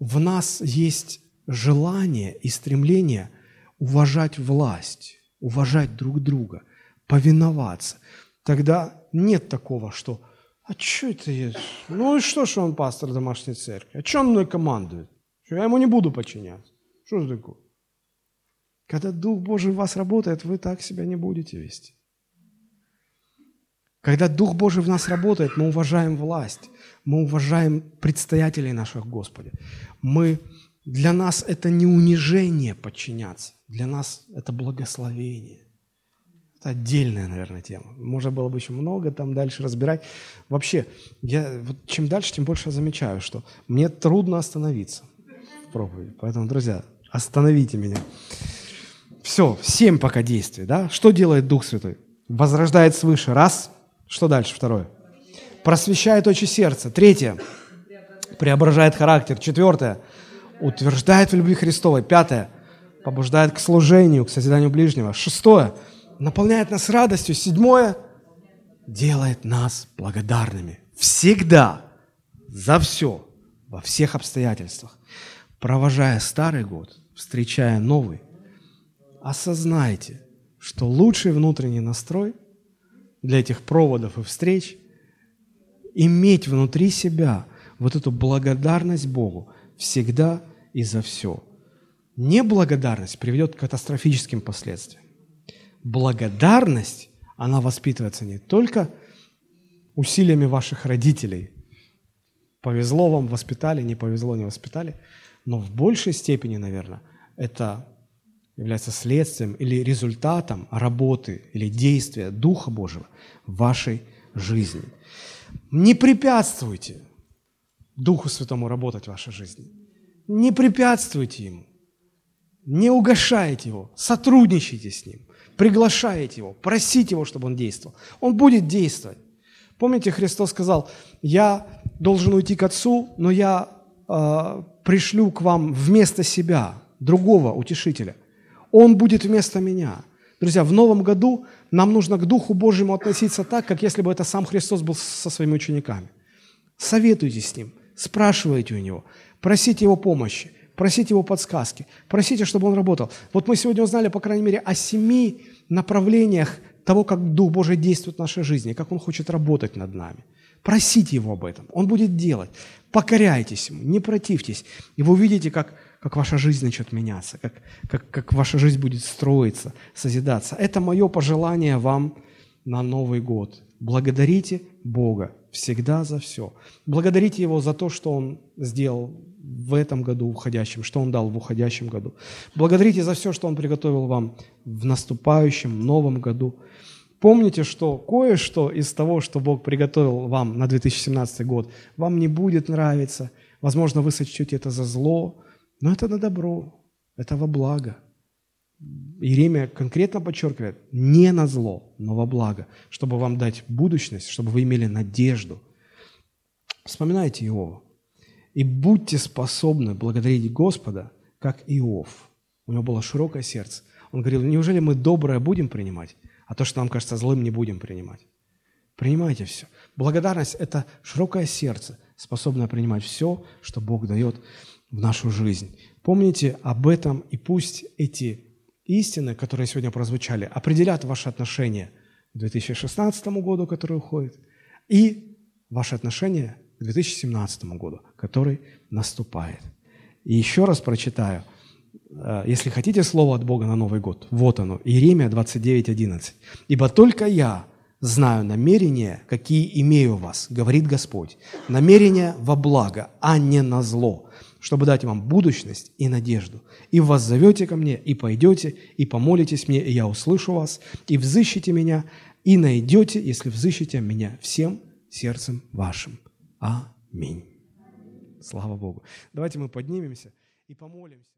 Speaker 1: в нас есть желание и стремление уважать власть, уважать друг друга, повиноваться. Тогда нет такого, что «А что это есть? Ну и что, что он пастор домашней церкви? А что он мной командует? Что я ему не буду подчиняться? Что же такое?» Когда Дух Божий в вас работает, вы так себя не будете вести. Когда Дух Божий в нас работает, мы уважаем власть, мы уважаем предстоятелей наших Господи. Мы, для нас это не унижение подчиняться, для нас это благословение. Отдельная, наверное, тема. Можно было бы еще много там дальше разбирать. Вообще, я, вот чем дальше, тем больше я замечаю, что мне трудно остановиться в проповеди. Поэтому, друзья, остановите меня. Все, семь пока действий. Да? Что делает Дух Святой? Возрождает свыше. Раз. Что дальше? Второе. Просвещает очи сердца. Третье. Преображает характер. Четвертое. Утверждает в любви Христовой. Пятое. Побуждает к служению, к созиданию ближнего. Шестое наполняет нас радостью. Седьмое делает нас благодарными. Всегда, за все, во всех обстоятельствах. Провожая старый год, встречая новый, осознайте, что лучший внутренний настрой для этих проводов и встреч – иметь внутри себя вот эту благодарность Богу всегда и за все. Неблагодарность приведет к катастрофическим последствиям благодарность, она воспитывается не только усилиями ваших родителей. Повезло вам, воспитали, не повезло, не воспитали. Но в большей степени, наверное, это является следствием или результатом работы или действия Духа Божьего в вашей жизни. Не препятствуйте Духу Святому работать в вашей жизни. Не препятствуйте Ему. Не угошайте Его. Сотрудничайте с Ним приглашаете Его, просите Его, чтобы Он действовал. Он будет действовать. Помните, Христос сказал, я должен уйти к Отцу, но я э, пришлю к вам вместо себя другого утешителя. Он будет вместо меня. Друзья, в новом году нам нужно к Духу Божьему относиться так, как если бы это сам Христос был со своими учениками. Советуйтесь с Ним, спрашивайте у Него, просите Его помощи просите его подсказки, просите, чтобы он работал. Вот мы сегодня узнали, по крайней мере, о семи направлениях того, как Дух Божий действует в нашей жизни, как Он хочет работать над нами. Просите Его об этом, Он будет делать. Покоряйтесь Ему, не противьтесь, и вы увидите, как, как ваша жизнь начнет меняться, как, как, как ваша жизнь будет строиться, созидаться. Это мое пожелание вам на Новый год. Благодарите Бога всегда за все. Благодарите Его за то, что Он сделал в этом году уходящем, что Он дал в уходящем году. Благодарите за все, что Он приготовил вам в наступающем новом году. помните, что кое-что из того, что Бог приготовил вам на 2017 год, вам не будет нравиться. Возможно, вы сочтете это за зло, но это на добро, это во благо. Иеремия конкретно подчеркивает, не на зло, но во благо, чтобы вам дать будущность, чтобы вы имели надежду. Вспоминайте Иова. И будьте способны благодарить Господа, как Иов. У него было широкое сердце. Он говорил, неужели мы доброе будем принимать, а то, что нам кажется злым, не будем принимать? Принимайте все. Благодарность – это широкое сердце, способное принимать все, что Бог дает в нашу жизнь. Помните об этом, и пусть эти истины, которые сегодня прозвучали, определят ваши отношения к 2016 году, который уходит, и ваши отношения к 2017 году, который наступает. И еще раз прочитаю – Э, если хотите слово от Бога на Новый год, вот оно, Иеремия 29.11. «Ибо только я знаю намерения, какие имею вас, говорит Господь, намерения во благо, а не на зло, чтобы дать вам будущность и надежду. И вас зовете ко мне, и пойдете, и помолитесь мне, и я услышу вас, и взыщите меня, и найдете, если взыщите меня всем сердцем вашим. Аминь. Слава Богу. Давайте мы поднимемся и помолимся.